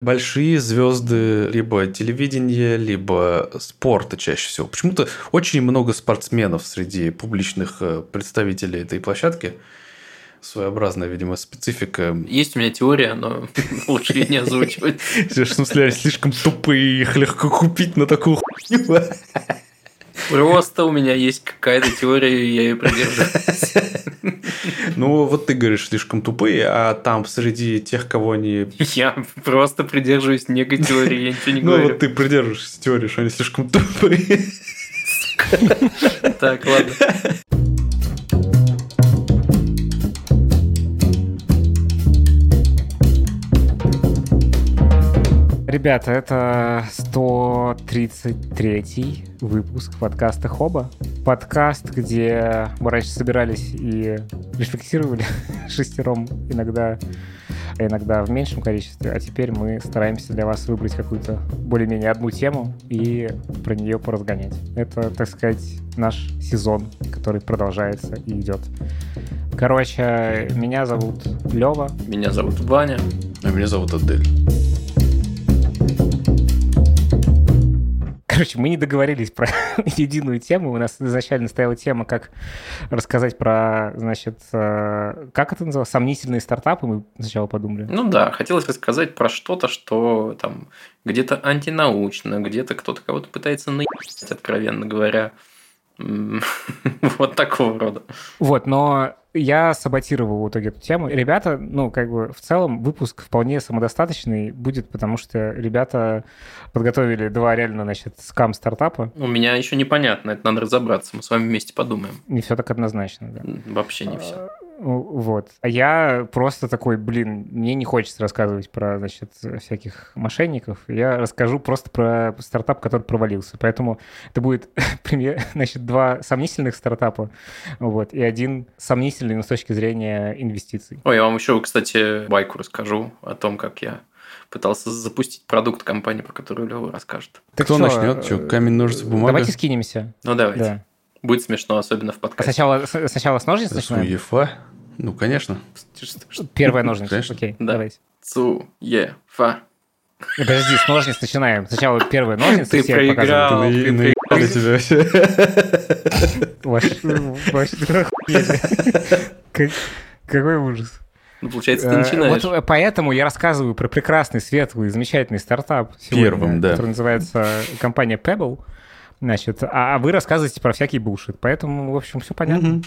большие звезды либо телевидения, либо спорта чаще всего. Почему-то очень много спортсменов среди публичных э, представителей этой площадки. Своеобразная, видимо, специфика. Есть у меня теория, но лучше ее не озвучивать. В смысле, слишком тупые, их легко купить на такую хуйню. Просто у меня есть какая-то теория, и я ее придерживаюсь. Ну, вот ты говоришь, слишком тупые, а там среди тех, кого они... Я просто придерживаюсь некой теории, я ничего не Ну, говорю. вот ты придерживаешься теории, что они слишком тупые. Так, ладно. Ребята, это 133 выпуск подкаста Хоба. Подкаст, где мы раньше собирались и рефлексировали шестером иногда, а иногда в меньшем количестве, а теперь мы стараемся для вас выбрать какую-то более-менее одну тему и про нее поразгонять. Это, так сказать, наш сезон, который продолжается и идет. Короче, меня зовут Лева. Меня зовут Ваня. А меня зовут Адель. Короче, мы не договорились про единую тему. У нас изначально стояла тема, как рассказать про, значит, э, как это называлось, сомнительные стартапы, мы сначала подумали. Ну да, хотелось рассказать про что-то, что там где-то антинаучно, где-то кто-то кого-то пытается наебать, откровенно говоря. Вот такого рода. Вот, но я саботировал в итоге эту тему. Ребята, ну, как бы, в целом выпуск вполне самодостаточный будет, потому что ребята подготовили два реально, значит, скам-стартапа. У меня еще непонятно, это надо разобраться. Мы с вами вместе подумаем. Не все так однозначно, да. Вообще не все. Вот. А я просто такой, блин, мне не хочется рассказывать про, значит, всяких мошенников. Я расскажу просто про стартап, который провалился. Поэтому это будет, пример, значит, два сомнительных стартапа, вот, и один сомнительный, но с точки зрения инвестиций. Ой, я вам еще, кстати, байку расскажу о том, как я пытался запустить продукт компании, про которую Лева расскажет. Так Кто чё, начнет? Э, камень, ножницы, бумага? Давайте скинемся. Ну, давайте. Да. Будет смешно, особенно в А подкасте. сначала, с- сначала с ножниц начинаем? Суефа? Ну, конечно. Первая ножница. Конечно. Окей, Да. давайте. Э, Подожди, с ножниц начинаем. Сначала первая ножницы Ты проиграл. ты тебя вообще. Ваш- охуели. Как- Какой ужас. Ну, получается, ты Э, начинаешь. Вот э, поэтому я рассказываю про прекрасный, светлый, замечательный стартап сегодня, Первым, да. который называется компания Pebble. Значит, а а вы рассказываете про всякий булшит. Поэтому, в общем, все понятно.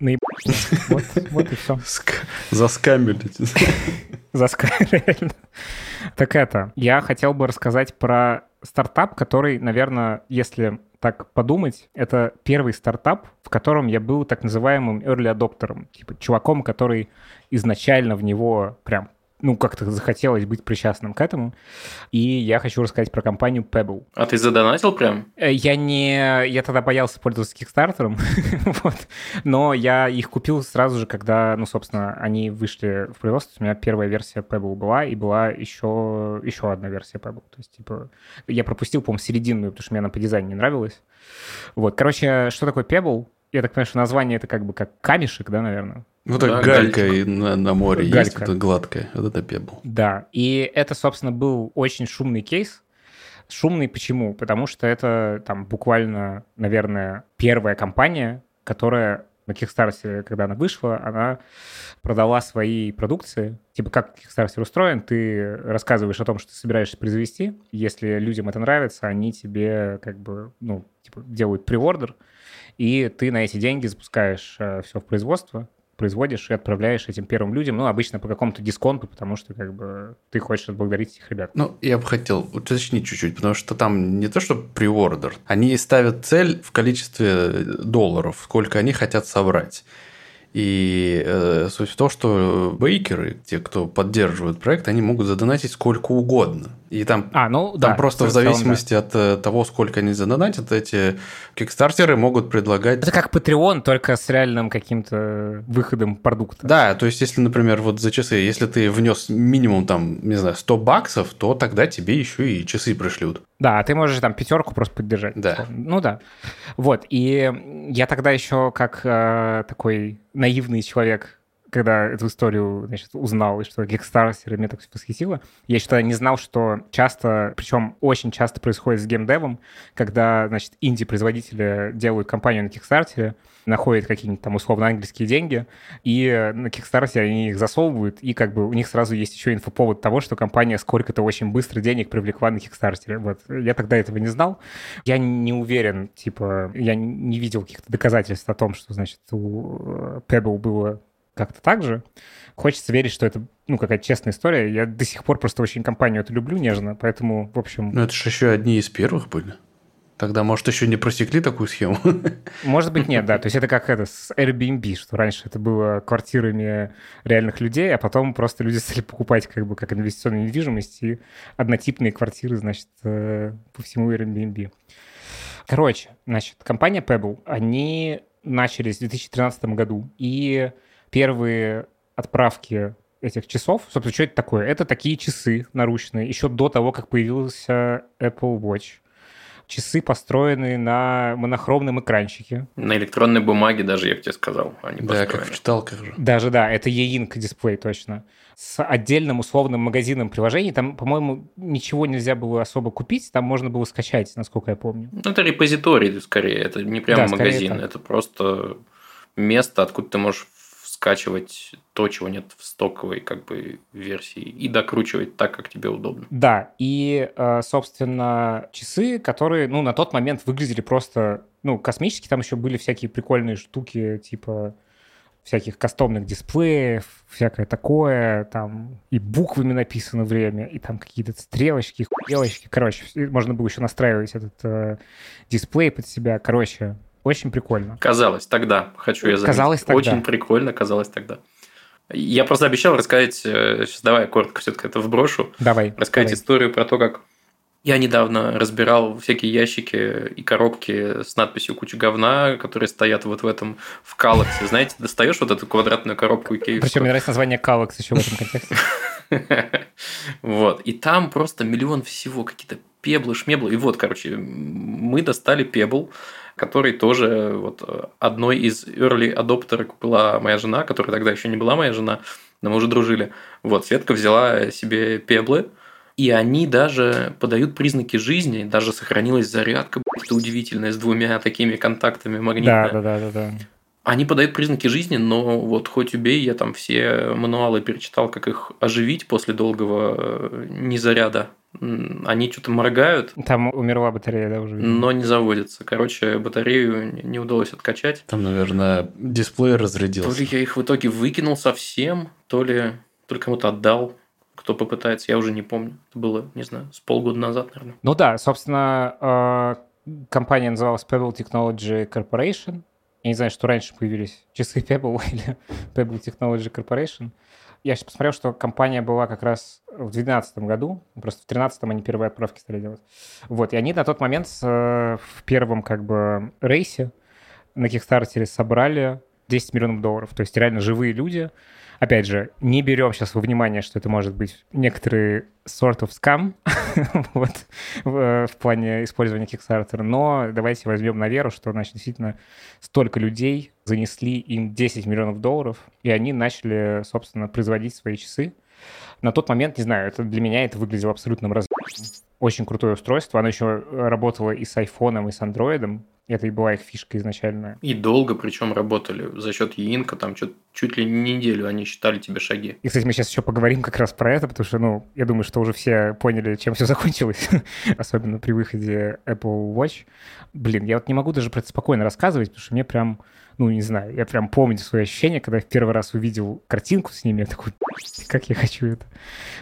Наеб- Вот, вот и все. Ск- Заскамили. Заска, реально. Так это, я хотел бы рассказать про стартап, который, наверное, если так подумать, это первый стартап, в котором я был так называемым early адоптером, типа чуваком, который изначально в него прям ну, как-то захотелось быть причастным к этому. И я хочу рассказать про компанию Pebble. А ты задонатил прям? Э, Я не... Я тогда боялся пользоваться Кикстартером, вот. но я их купил сразу же, когда, ну, собственно, они вышли в производство. У меня первая версия Pebble была, и была еще, еще одна версия Pebble. То есть, типа, я пропустил, по-моему, серединную, потому что мне она по дизайну не нравилась. Вот, короче, что такое Pebble? Я так понимаю, что название это как бы как камешек, да, наверное? Ну Да, так галька и на, на море есть, Галька. вот это гладкая. Вот это пебл. Да, и это, собственно, был очень шумный кейс. Шумный почему? Потому что это там буквально, наверное, первая компания, которая на Kickstarter, когда она вышла, она продала свои продукции. Типа, как Kickstarter устроен, ты рассказываешь о том, что ты собираешься произвести. Если людям это нравится, они тебе как бы, ну, типа, делают преордер, и ты на эти деньги запускаешь все в производство, производишь и отправляешь этим первым людям, ну, обычно по какому-то дисконту, потому что как бы ты хочешь отблагодарить этих ребят. Ну, я бы хотел уточнить чуть-чуть, потому что там не то, что приордер. Они ставят цель в количестве долларов, сколько они хотят собрать. И э, суть в том, что бейкеры, те, кто поддерживают проект, они могут задонатить сколько угодно. И там, А, ну, там да. просто в целом, да. зависимости от э, того, сколько они задонатят, эти кикстартеры могут предлагать... Это как Patreon, только с реальным каким-то выходом продукта. Да, то есть, если, например, вот за часы, если ты внес минимум, там, не знаю, 100 баксов, то тогда тебе еще и часы пришлют. Да, а ты можешь там пятерку просто поддержать. Да. Ну да. Вот, и я тогда еще как э, такой наивный человек когда эту историю значит, узнал, и что Kickstarter меня так восхитило. Я еще тогда не знал, что часто, причем очень часто происходит с геймдевом, когда, значит, инди-производители делают компанию на Kickstarter, находят какие-нибудь там условно английские деньги, и на Kickstarter они их засовывают, и как бы у них сразу есть еще инфоповод того, что компания сколько-то очень быстро денег привлекла на Kickstarter. Вот. Я тогда этого не знал. Я не уверен, типа, я не видел каких-то доказательств о том, что, значит, у э, Pebble было как-то так же. Хочется верить, что это, ну, какая-то честная история. Я до сих пор просто очень компанию эту люблю нежно, поэтому, в общем... Ну, это же еще одни из первых были. Тогда, может, еще не просекли такую схему? Может быть, нет, да. То есть это как это с Airbnb, что раньше это было квартирами реальных людей, а потом просто люди стали покупать как бы как инвестиционную недвижимость и однотипные квартиры, значит, э, по всему Airbnb. Короче, значит, компания Pebble, они начались в 2013 году, и первые отправки этих часов, собственно, что это такое? Это такие часы наручные, еще до того, как появился Apple Watch. Часы построены на монохромном экранчике. На электронной бумаге даже, я бы тебе сказал, они Да, как в читалках же. Даже, да, это e-ink дисплей точно. С отдельным условным магазином приложений. Там, по-моему, ничего нельзя было особо купить, там можно было скачать, насколько я помню. Ну, это репозиторий скорее, это не прямо Да, магазин, это просто место, откуда ты можешь скачивать то, чего нет в стоковой как бы версии, и докручивать так, как тебе удобно. Да, и, э, собственно, часы, которые, ну, на тот момент выглядели просто, ну, космически, там еще были всякие прикольные штуки, типа всяких кастомных дисплеев, всякое такое, там и буквами написано время, и там какие-то стрелочки, хуелочки, короче, можно было еще настраивать этот э, дисплей под себя, короче, очень прикольно. Казалось тогда, хочу я заметить. Казалось тогда. Очень прикольно казалось тогда. Я просто обещал рассказать, э, сейчас давай я коротко все-таки это вброшу, Давай. рассказать давай. историю про то, как я недавно разбирал всякие ящики и коробки с надписью «Куча говна», которые стоят вот в этом, в калаксе. Знаете, достаешь вот эту квадратную коробку Икеевскую. Причем мне нравится название Калакс еще в этом контексте. Вот. И там просто миллион всего, какие-то пеблы, шмеблы. И вот, короче, мы достали пебл, который тоже вот одной из early адоптерок была моя жена, которая тогда еще не была моя жена, но мы уже дружили. Вот, Светка взяла себе пеблы, и они даже подают признаки жизни, даже сохранилась зарядка, блядь, удивительная, с двумя такими контактами магнитная. Да, да, да, да, да. Они подают признаки жизни, но вот хоть убей, я там все мануалы перечитал, как их оживить после долгого э, незаряда. Они что-то моргают, Там умерла батарея, да, уже? но не заводятся. Короче, батарею не- удалось откачать. Там, наверное, дисплей То разрядился. ли я их в итоге выкинул совсем, то ли, то ли кому-то отдал, кто попытается, я уже не помню. Это было, не знаю, с полгода назад, наверное. Ну да, собственно, э, компания называлась Pebble Technology Corporation. Я не знаю, что раньше появились часы Pebble или Pebble Technology Corporation. Я сейчас посмотрел, что компания была как раз в 2012 году, просто в 2013 они первые отправки стали делать. Вот, и они на тот момент э, в первом как бы рейсе на Kickstarter собрали 10 миллионов долларов. То есть реально живые люди. Опять же, не берем сейчас во внимание, что это может быть некоторый sort of scam вот, в, в плане использования Kickstarter, но давайте возьмем на веру, что значит, действительно столько людей занесли им 10 миллионов долларов, и они начали, собственно, производить свои часы. На тот момент, не знаю, это для меня это выглядело абсолютным раз... Очень крутое устройство. Оно еще работало и с айфоном, и с андроидом. Это и была их фишка изначально. И долго причем работали за счет Яинка, там чуть, чуть ли не неделю они считали тебе шаги. И, кстати, мы сейчас еще поговорим как раз про это, потому что, ну, я думаю, что уже все поняли, чем все закончилось, особенно при выходе Apple Watch. Блин, я вот не могу даже про это спокойно рассказывать, потому что мне прям, ну, не знаю, я прям помню свои ощущения, когда я в первый раз увидел картинку с ними, я такой, как я хочу это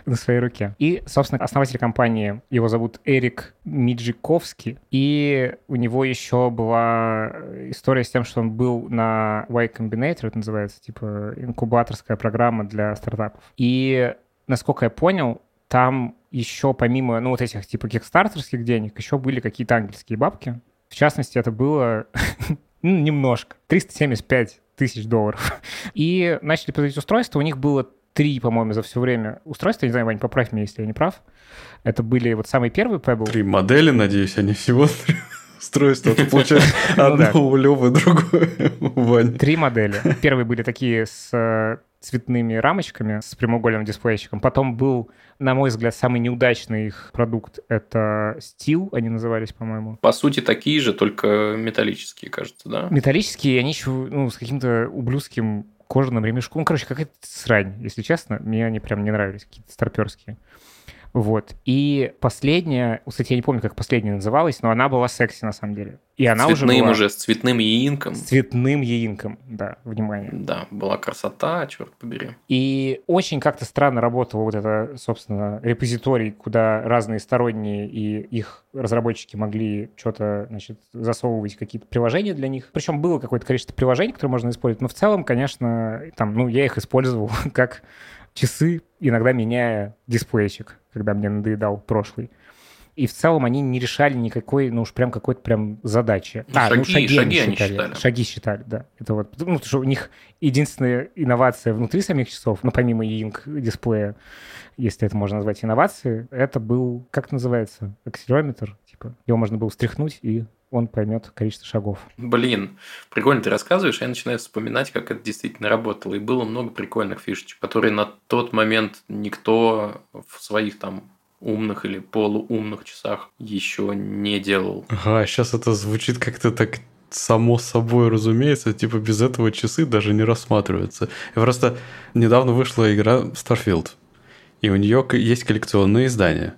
на своей руке. И, собственно, основатель компании, его зовут Эрик Миджиковский, и у него еще была история с тем, что он был на Y Combinator, это называется, типа инкубаторская программа для стартапов. И, насколько я понял, там еще помимо, ну, вот этих типа кикстартерских денег, еще были какие-то ангельские бабки. В частности, это было ну, немножко, 375 тысяч долларов. И начали производить устройство, у них было три, по-моему, за все время устройства. Не знаю, Вань, поправь меня, если я не прав. Это были вот самые первые Pebble. Три модели, надеюсь, они всего три устройства. Это получается Ну одно у Лёвы, другое у Вани. Три модели. Первые были такие с э, цветными рамочками с прямоугольным дисплейщиком. Потом был, на мой взгляд, самый неудачный их продукт — это Steel, они назывались, по-моему. По сути, такие же, только металлические, кажется, да? Металлические, они еще ну, с каким-то ублюдским кожаным ремешком. Ну, короче, какая-то срань, если честно. Мне они прям не нравились, какие-то старперские. Вот. И последняя, кстати, я не помню, как последняя называлась, но она была секси на самом деле. И она цветным уже была... уже, с цветным яинком. С цветным яинком, да, внимание. Да, была красота, черт побери. И очень как-то странно работал вот это, собственно, репозиторий, куда разные сторонние и их разработчики могли что-то, значит, засовывать какие-то приложения для них. Причем было какое-то количество приложений, которые можно использовать, но в целом, конечно, там, ну, я их использовал как часы, иногда меняя дисплейчик, когда мне надоедал прошлый. И в целом они не решали никакой, ну уж прям какой-то прям задачи. Ну, а, шаги, ну шаги, шаги они считали. считали. Шаги считали, да. Это вот, ну, потому что у них единственная инновация внутри самих часов, ну помимо Ying дисплея, если это можно назвать инновацией, это был, как называется, акселерометр, типа, его можно было встряхнуть и он поймет количество шагов. Блин, прикольно ты рассказываешь, а я начинаю вспоминать, как это действительно работало. И было много прикольных фишечек, которые на тот момент никто в своих там умных или полуумных часах еще не делал. Ага, сейчас это звучит как-то так само собой разумеется, типа без этого часы даже не рассматриваются. И просто недавно вышла игра Starfield, и у нее есть коллекционные издания.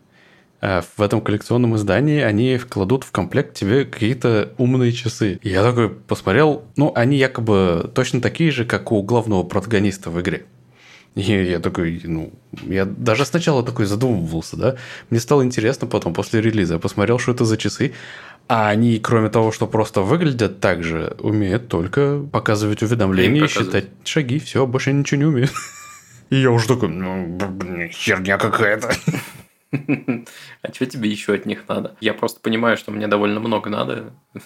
А в этом коллекционном издании они вкладут в комплект тебе какие-то умные часы. И я такой посмотрел, ну, они якобы точно такие же, как у главного протагониста в игре. И я такой, ну, я даже сначала такой задумывался, да. Мне стало интересно потом, после релиза, я посмотрел, что это за часы. А они, кроме того, что просто выглядят так же, умеют только показывать уведомления показывать. считать шаги. Все, больше ничего не умеют. И я уже такой, ну, херня какая-то. А что тебе еще от них надо? Я просто понимаю, что мне довольно много надо.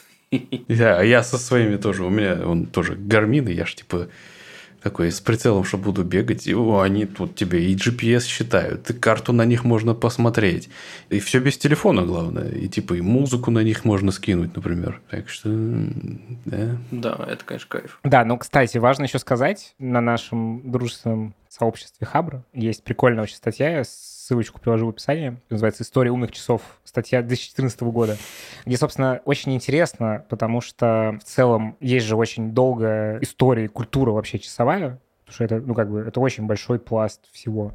Да, а я со своими тоже. У меня он тоже гармин, и я ж типа такой с прицелом, что буду бегать, и о, они тут тебе и GPS считают, и карту на них можно посмотреть. И все без телефона, главное. И типа и музыку на них можно скинуть, например. Так что, да. Да, это, конечно, кайф. Да, ну, кстати, важно еще сказать, на нашем дружественном сообществе Хабра есть прикольная очень статья, я ссылочку приложу в описании, называется «История умных часов», статья 2014 года, где, собственно, очень интересно, потому что в целом есть же очень долгая история культура вообще часовая, потому что это, ну, как бы, это очень большой пласт всего,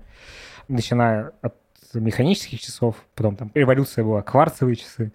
начиная от механических часов, потом там революция была, кварцевые часы,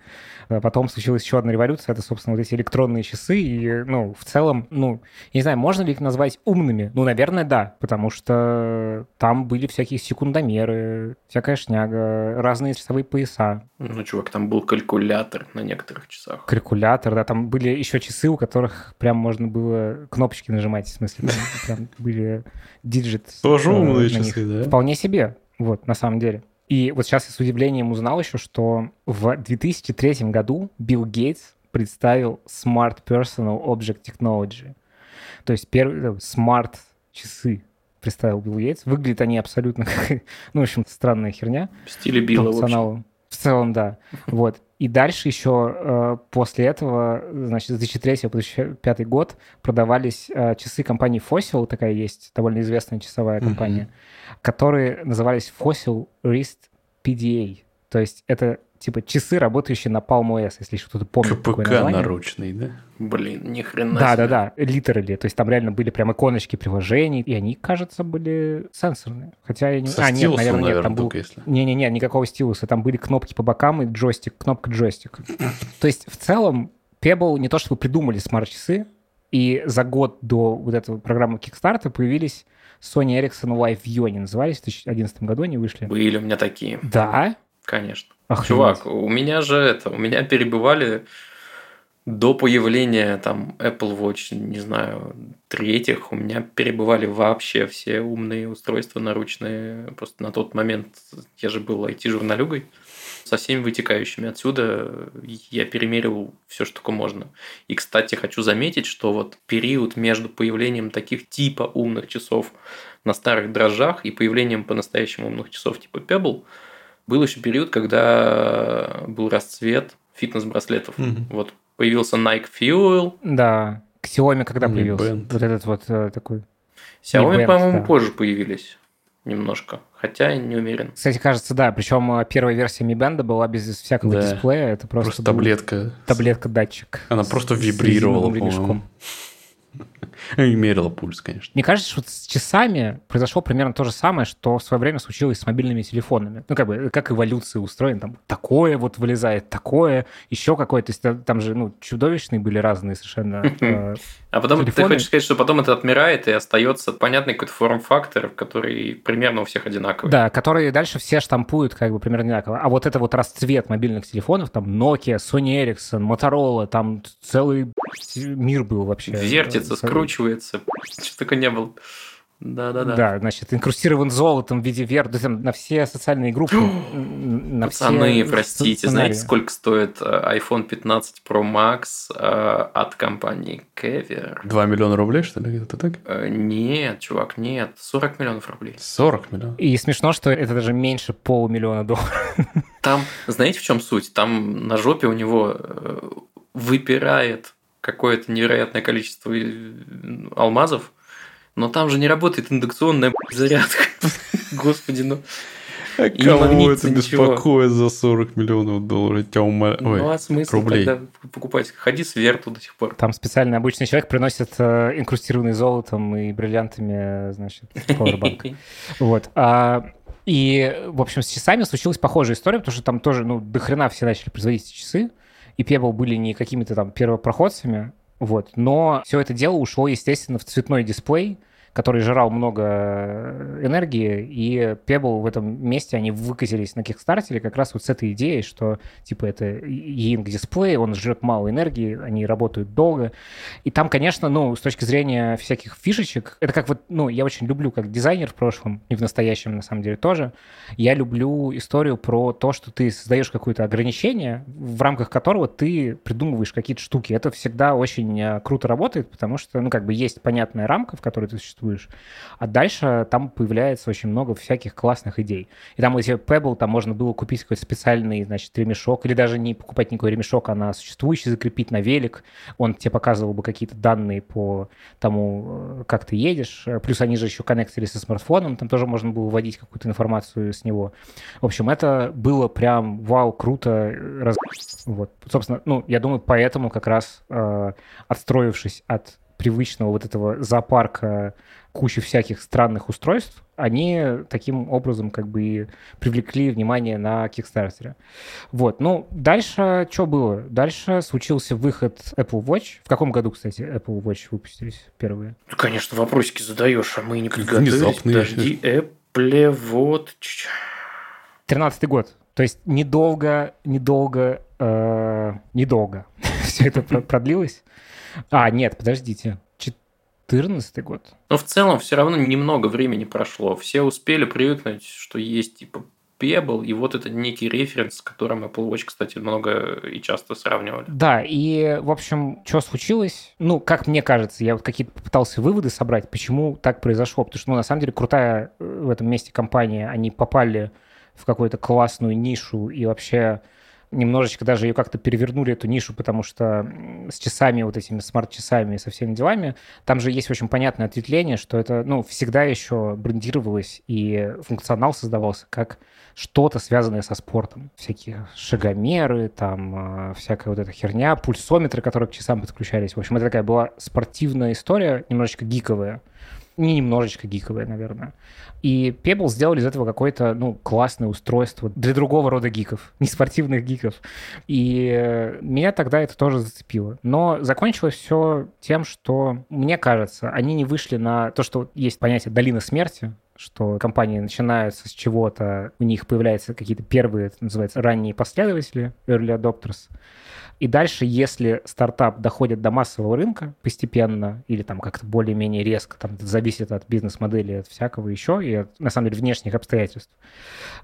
а потом случилась еще одна революция, это, собственно, вот эти электронные часы, и, ну, в целом, ну, я не знаю, можно ли их назвать умными? Ну, наверное, да, потому что там были всякие секундомеры, всякая шняга, разные часовые пояса, Ну, чувак, там был калькулятор на некоторых часах. калькулятор, да, там были еще часы, у которых прям можно было кнопочки нажимать, в смысле, там были диджит. Тоже э, умные часы, да? Вполне себе, вот, на самом деле. И вот сейчас я с удивлением узнал еще, что в 2003 году Билл Гейтс представил Smart Personal Object Technology. То есть первый смарт часы представил Билл Гейтс. Выглядят они абсолютно как, ну, в общем, странная херня В стиле Билла, в общем. В целом, да. Вот. И дальше еще э, после этого, значит, с 2003 по 2005 год продавались э, часы компании Fossil, такая есть довольно известная часовая компания, которые назывались Fossil Wrist PDA. То есть это типа часы, работающие на Palm OS, если еще кто-то помнит такое КПК название. наручный, да? Блин, ни хрена Да, себе. да, да, литерали. То есть там реально были прям иконочки приложений, и они, кажется, были сенсорные. Хотя я не... Со а, нет, стилусом, наверное, нет, наверное, там был... только если. Не-не-не, никакого стилуса. Там были кнопки по бокам и джойстик, кнопка джойстик. То есть в целом Pebble не то чтобы придумали смарт-часы, и за год до вот этого программы Kickstarter появились Sony Ericsson Live View, они назывались, в 2011 году они вышли. Были у меня такие, Да? Конечно. Охренеть. Чувак, у меня же это, у меня перебывали до появления там Apple Watch, не знаю, третьих, у меня перебывали вообще все умные устройства наручные. Просто на тот момент я же был IT-журналюгой. Со всеми вытекающими отсюда я перемерил все, что только можно. И, кстати, хочу заметить, что вот период между появлением таких типа умных часов на старых дрожжах и появлением по-настоящему умных часов типа Pebble был еще период, когда был расцвет фитнес-браслетов. Мгм. Вот появился Nike Fuel, Да. Xiaomi когда Не появился? Band. Вот этот вот э, такой. Xiaomi, по-моему, да. позже появились немножко. Хотя не уверен. Кстати, кажется, да. Причем э, первая версия Mi Band была без всякого Да. дисплея. Это просто, Просто таблетка. таблетка-датчик. Она с- просто вибрировала, по-моему. И мерила пульс, конечно. Мне кажется, что с часами произошло примерно то же самое, что в свое время случилось с мобильными телефонами. Ну, как бы, как эволюция устроена. Там такое вот вылезает, такое, еще какое-то. То есть та- там же, ну, чудовищные были разные совершенно. э, А потом ты хочешь сказать, что потом это отмирает и остается понятный какой-то форм-фактор, который примерно у всех одинаковый. Да, которые дальше все штампуют как бы примерно одинаково. А вот это вот расцвет мобильных телефонов, там Nokia, Sony Ericsson, Motorola, там целый мир был вообще. Вертится, Э, скручивается. Что только не было. Да-да-да. Да, значит, инкрустирован золотом в виде вер, да, там, на все социальные группы, на Пацаны, все простите, сценарии. знаете, сколько стоит э, iPhone 15 Pro Max э, от компании Kever? 2 миллиона рублей, что ли? Это так? Э, Нет, чувак, нет, 40 миллионов рублей. 40 миллионов. И смешно, что это даже меньше полумиллиона долларов. Там, знаете, в чем суть? Там на жопе у него э, выпирает какое-то невероятное количество э, алмазов, но там же не работает индукционная зарядка. Господи, ну... А И кого это ничего. беспокоит за 40 миллионов долларов? Тебя умоляю. Ну Ой, а смысл рублей. тогда покупать? Ходи с верту до сих пор. Там специально обычный человек приносит э, инкрустированный золотом и бриллиантами, э, значит, Powerbank. Вот. А, и, в общем, с часами случилась похожая история, потому что там тоже, ну, до хрена все начали производить эти часы, и Pebble были не какими-то там первопроходцами, вот. Но все это дело ушло, естественно, в цветной дисплей, который жрал много э, энергии, и Pebble в этом месте, они выкатились на кикстартере как раз вот с этой идеей, что, типа, это E-Ink дисплей, он жрет мало энергии, они работают долго. И там, конечно, ну, с точки зрения всяких фишечек, это как вот, ну, я очень люблю как дизайнер в прошлом, и в настоящем, на самом деле, тоже. Я люблю историю про то, что ты создаешь какое-то ограничение, в рамках которого ты придумываешь какие-то штуки. Это всегда очень э, круто работает, потому что, ну, как бы есть понятная рамка, в которой ты существуешь, а дальше там появляется очень много всяких классных идей. И там эти Pebble, там можно было купить какой-то специальный, значит, ремешок, или даже не покупать никакой ремешок, а на существующий закрепить на велик. Он тебе показывал бы какие-то данные по тому, э, как ты едешь. Плюс они же еще коннектили со смартфоном, там тоже можно было вводить какую-то информацию с него. В общем, это было прям вау, круто. раз- Вот. Собственно, ну, я думаю, поэтому как раз э, отстроившись от привычного вот этого зоопарка кучи всяких странных устройств, они таким образом как бы привлекли внимание на Кикстартере. Вот, ну, дальше что было? Дальше случился выход Apple Watch. В каком году, кстати, Apple Watch выпустились первые? Ну, конечно, вопросики задаешь, а мы не подготовились. внезапно, Подожди, Apple, чуть- 13 год. То есть недолго, недолго, э, недолго все это про- продлилось. А, нет, подождите. 14 год. Но в целом все равно немного времени прошло. Все успели привыкнуть, что есть типа Pebble, и вот это некий референс, с которым Apple Watch, кстати, много и часто сравнивали. Да, и, в общем, что случилось? Ну, как мне кажется, я вот какие-то попытался выводы собрать, почему так произошло. Потому что, ну, на самом деле, крутая э, в этом месте компания, они попали в какую-то классную нишу и вообще немножечко даже ее как-то перевернули, эту нишу, потому что с часами, вот этими смарт-часами и со всеми делами, там же есть очень понятное ответвление, что это, ну, всегда еще брендировалось и функционал создавался как что-то связанное со спортом. Всякие шагомеры, там э, всякая вот эта херня, пульсометры, которые к часам подключались. В общем, это такая была спортивная история, немножечко гиковая. Не немножечко гиковая, наверное. И Pebble сделали из этого какое-то, ну, классное устройство для другого рода гиков, не спортивных гиков. И э, меня тогда это тоже зацепило. Но закончилось все тем, что, мне кажется, они не вышли на то, что есть понятие долина смерти, что компании начинаются с чего-то, у них появляются какие-то первые, это называется, ранние последователи, early adopters, и дальше, если стартап доходит до массового рынка постепенно или там как-то более-менее резко, там это зависит от бизнес-модели, от всякого еще и от, на самом деле, внешних обстоятельств,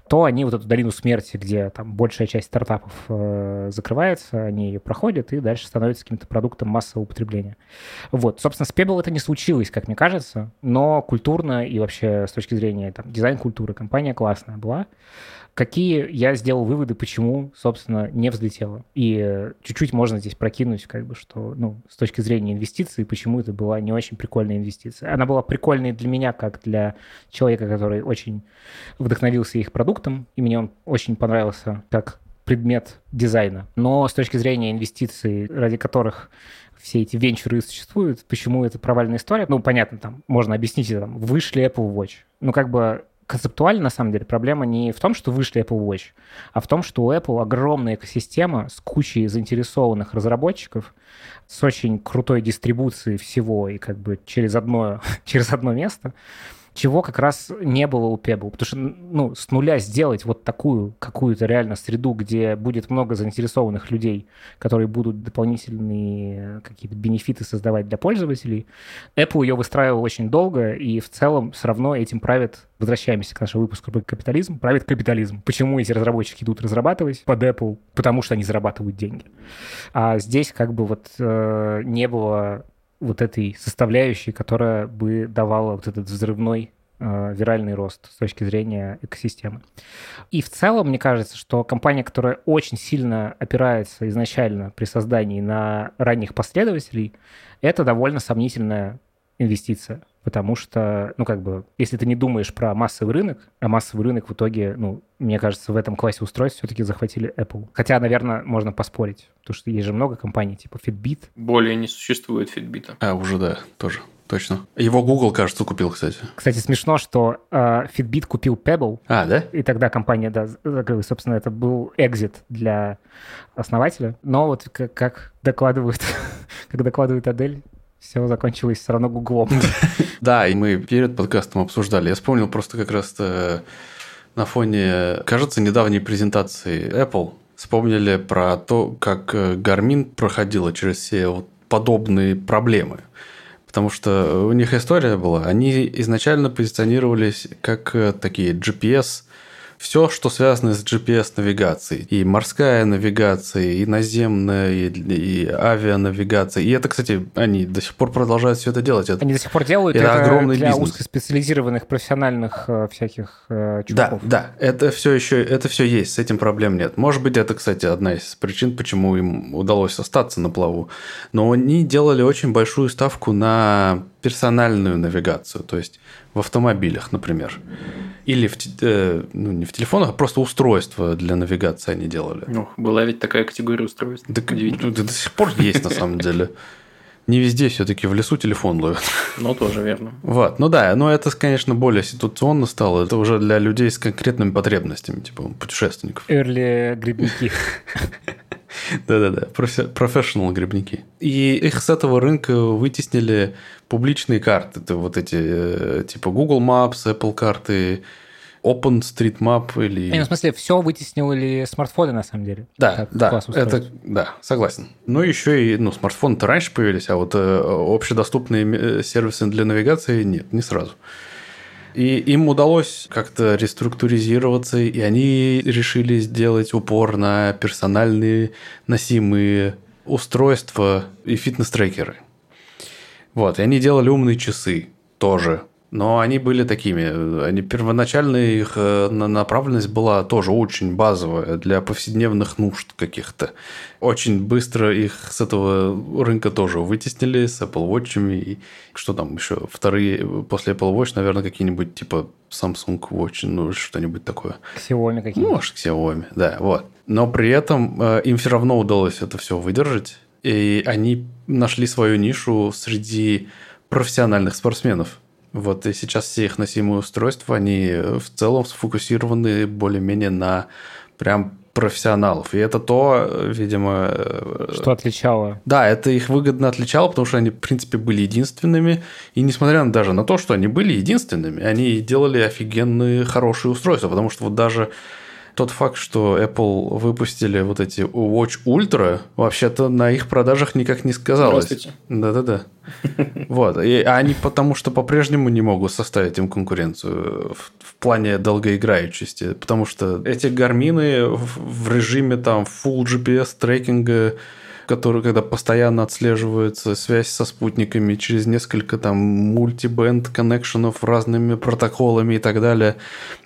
то они вот эту долину смерти, где там большая часть стартапов э, закрывается, они ее проходят и дальше становятся каким-то продуктом массового употребления. Вот, собственно, с Pebble это не случилось, как мне кажется, но культурно и вообще с точки зрения там, дизайн-культуры компания классная была. Какие я сделал выводы, почему, собственно, не взлетела. И чуть-чуть можно здесь прокинуть, как бы, что, ну, с точки зрения инвестиций, почему это была не очень прикольная инвестиция. Она была прикольной для меня, как для человека, который очень вдохновился их продуктом, и мне он очень понравился как предмет дизайна. Но с точки зрения инвестиций, ради которых все эти венчуры существуют, почему это провальная история, ну, понятно, там, можно объяснить, там, вышли Apple Watch. Ну, как бы концептуально, на самом деле, проблема не в том, что вышли Apple Watch, а в том, что у Apple огромная экосистема с кучей заинтересованных разработчиков, с очень крутой дистрибуцией всего и как бы через одно, через одно место, чего как раз не было у Pebble. Потому что ну, с нуля сделать вот такую какую-то реально среду, где будет много заинтересованных людей, которые будут дополнительные какие-то бенефиты создавать для пользователей, Apple ее выстраивал очень долго, и в целом все равно этим правит, возвращаемся к нашему выпуску про капитализм, правит капитализм. Почему эти разработчики идут разрабатывать под Apple? Потому что они зарабатывают деньги. А здесь как бы вот э, не было вот этой составляющей, которая бы давала вот этот взрывной э, виральный рост с точки зрения экосистемы. И в целом, мне кажется, что компания, которая очень сильно опирается изначально при создании на ранних последователей, это довольно сомнительная инвестиция потому что, ну, как бы, если ты не думаешь про массовый рынок, а массовый рынок в итоге, ну, мне кажется, в этом классе устройств все-таки захватили Apple. Хотя, наверное, можно поспорить, потому что есть же много компаний, типа Fitbit. Более не существует Fitbit. А, уже да, тоже. Точно. Его Google, кажется, купил, кстати. Кстати, смешно, что э, Fitbit купил Pebble. А, да? И тогда компания, да, закрылась. Собственно, это был экзит для основателя. Но вот как, как докладывают, как докладывает Адель, все закончилось все равно гуглом. Да, и мы перед подкастом обсуждали. Я вспомнил просто как раз на фоне, кажется, недавней презентации Apple вспомнили про то, как Garmin проходила через все подобные проблемы. Потому что у них история была. Они изначально позиционировались как э, такие GPS все, что связано с GPS-навигацией. И морская навигация, и наземная, и, и авианавигация. И это, кстати, они до сих пор продолжают все это делать. Это, они до сих пор делают это, это огромный для бизнес. узкоспециализированных профессиональных э, всяких э, чуваков. Да, да, это все еще, это все есть, с этим проблем нет. Может быть, это, кстати, одна из причин, почему им удалось остаться на плаву. Но они делали очень большую ставку на персональную навигацию, то есть в автомобилях, например. Или в, э, ну, не в телефонах, а просто устройства для навигации они делали. Ну, была ведь такая категория устройств. Да, ну, до сих пор есть на самом деле. Не везде все-таки в лесу телефон ловят. Ну, тоже верно. Вот, ну да, но это, конечно, более ситуационно стало. Это уже для людей с конкретными потребностями, типа путешественников. Эрли грибники. Да-да-да, профессионал грибники. И их с этого рынка вытеснили публичные карты. Это вот эти, э, типа Google Maps, Apple карты, OpenStreetMap или... Не, ну, в смысле, все вытеснили смартфоны, на самом деле. Да, да, это, да, согласен. Ну, еще и, ну, смартфоны-то раньше появились, а вот э, общедоступные э, сервисы для навигации нет, не сразу. И им удалось как-то реструктуризироваться, и они решили сделать упор на персональные носимые устройства и фитнес-трекеры. Вот, и они делали умные часы тоже. Но они были такими. Они первоначально их э, направленность была тоже очень базовая для повседневных нужд каких-то. Очень быстро их с этого рынка тоже вытеснили с Apple Watch. И что там еще? Вторые после Apple Watch, наверное, какие-нибудь типа Samsung Watch, ну что-нибудь такое. Xiaomi какие-нибудь. Ну, может, Xiaomi, да, вот. Но при этом э, им все равно удалось это все выдержать. И они нашли свою нишу среди профессиональных спортсменов. Вот и сейчас все их носимые устройства, они в целом сфокусированы более-менее на прям профессионалов. И это то, видимо... Э, что отличало. Да, это их выгодно отличало, потому что они, в принципе, были единственными. И несмотря даже на то, что они были единственными, они делали офигенные, хорошие устройства. Потому что вот даже тот факт, что Apple выпустили вот эти Watch Ultra, вообще-то на их продажах никак не сказалось. Здравствуйте. Да-да-да. Вот. И они потому что по-прежнему не могут составить им конкуренцию в, в плане долгоиграющести. Потому что эти гармины в, в режиме там full GPS трекинга который, когда постоянно отслеживается связь со спутниками через несколько там мультибенд коннекшенов разными протоколами и так далее,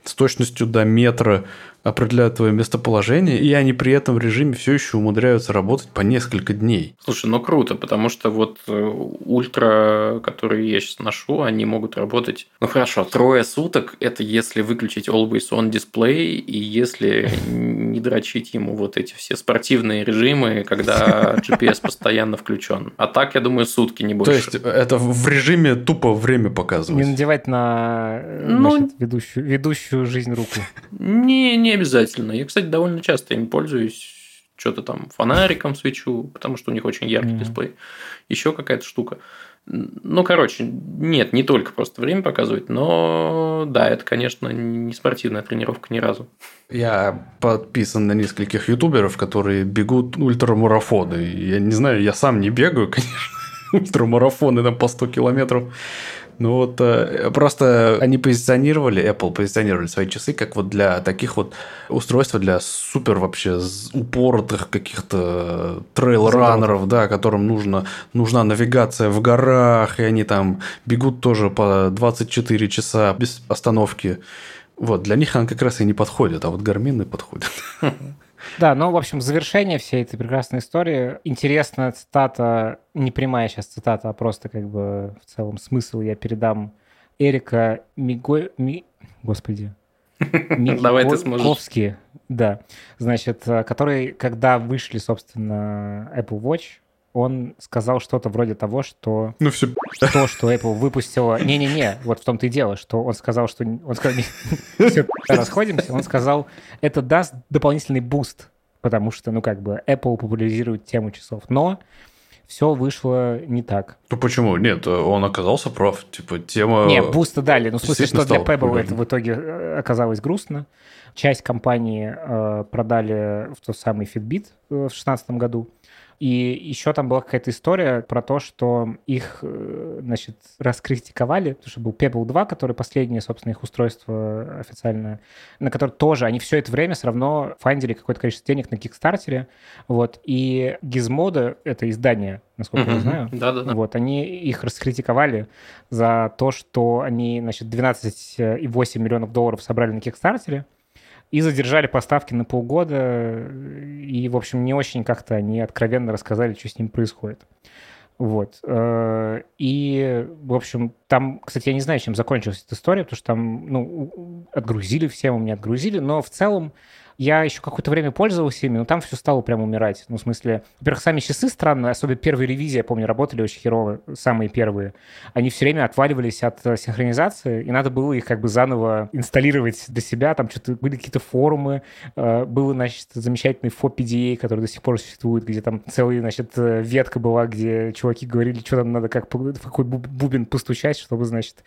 с точностью до метра определяют твое местоположение, и они при этом в режиме все еще умудряются работать по несколько дней. Слушай, ну круто, потому что вот э, ультра, которые я сейчас ношу, они могут работать, ну хорошо, трое суток, это если выключить Always On Display, и если не дрочить ему вот эти все спортивные режимы, когда GPS постоянно включен. А так, я думаю, сутки не больше. То есть, это в режиме тупо время показывать? Не надевать на ну, значит, ведущую, ведущую жизнь руку. Не, не обязательно. Я, кстати, довольно часто им пользуюсь. Что-то там фонариком свечу, потому что у них очень яркий mm-hmm. дисплей. Еще какая-то штука. Ну, короче, нет, не только просто время показывать, но да, это, конечно, не спортивная тренировка ни разу. Я подписан на нескольких ютуберов, которые бегут ультрамарафоны. Я не знаю, я сам не бегаю, конечно, ультрамарафоны на по 100 километров. Ну вот э, просто они позиционировали, Apple позиционировали свои часы как вот для таких вот устройств для супер вообще упоротых каких-то трейл-раннеров, да, которым нужно, нужна навигация в горах, и они там бегут тоже по 24 часа без остановки. Вот, для них она как раз и не подходит, а вот гармины подходят. Да, ну, в общем, завершение всей этой прекрасной истории. Интересная цитата, не прямая сейчас цитата, а просто как бы в целом смысл я передам Эрика Миго... Ми... Господи. Давай ты сможешь. Да. Значит, э, который, когда вышли, собственно, Apple Watch, он сказал что-то вроде того, что... Ну все. То, что Apple выпустила... Не-не-не, вот в том-то и дело, что он сказал, что... Он сказал, все, расходимся, он сказал, это даст дополнительный буст, потому что, ну как бы, Apple популяризирует тему часов. Но все вышло не так. Ну почему? Нет, он оказался прав. Типа, тема... Не, буста дали. Ну, в смысле, что для Pebble это в итоге э, оказалось грустно. Часть компании э, продали в тот самый Fitbit э, в 2016 году. И еще там была какая-то история про то, что их, э, значит, раскритиковали, потому что был Pebble 2, который последнее, собственно, их устройство официальное, на которое тоже они все это время все равно фандили какое-то количество денег на Кикстартере, вот, и Gizmodo, это издание, насколько mm-hmm. я знаю, Да-да-да. вот, они их раскритиковали за то, что они, значит, 12,8 миллионов долларов собрали на Кикстартере, и задержали поставки на полгода, и, в общем, не очень как-то они откровенно рассказали, что с ним происходит. Вот. Э, и, в общем, там, кстати, я не знаю, чем закончилась эта история, потому что там, ну, отгрузили всем, у меня отгрузили, но в целом я еще какое-то время пользовался ими, но там все стало прям умирать. Ну, в смысле, во-первых, сами часы странные, особенно первые ревизии, я помню, работали очень херово, самые первые. Они все время отваливались от э, синхронизации, и надо было их как бы заново инсталлировать для себя. Там что-то были какие-то форумы, э, был, значит, замечательный FOPDA, который до сих пор существует, где там целая, значит, э, ветка была, где чуваки говорили, что там надо, как, в какой бубен постучать, чтобы, значит,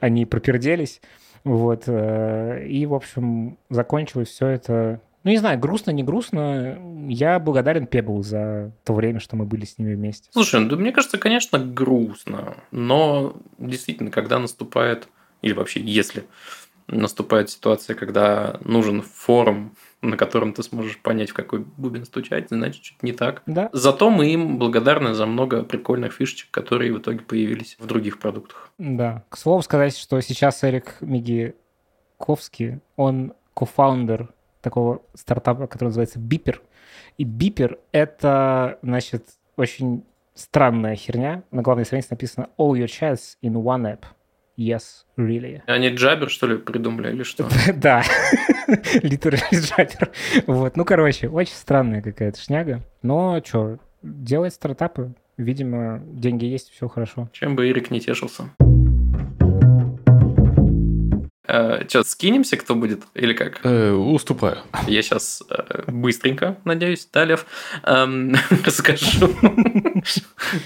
они проперделись. Вот. Э, и, в общем, закончилось все это ну, не знаю, грустно, не грустно. Я благодарен Пебл за то время, что мы были с ними вместе. Слушай, ну, мне кажется, конечно, грустно. Но действительно, когда наступает, или вообще, если наступает ситуация, когда нужен форум на котором ты сможешь понять, в какой бубен стучать, значит, что-то не так. Да. Зато мы им благодарны за много прикольных фишечек, которые в итоге появились в других продуктах. Да. К слову сказать, что сейчас Эрик Мигиковский, он кофаундер такого стартапа, который называется Бипер. И Бипер — это, значит, очень странная херня. На главной странице написано «All your chats in one app». Yes, really. Они Джабер, что ли, придумали или что? Да, literally Джабер. Вот, ну, короче, очень странная какая-то шняга. Но что, делает стартапы. Видимо, деньги есть, все хорошо. Чем бы Ирик не тешился. Э, что, скинемся, кто будет или как? Э, уступаю. Я сейчас э, быстренько, надеюсь, да, Лев, эм, расскажу,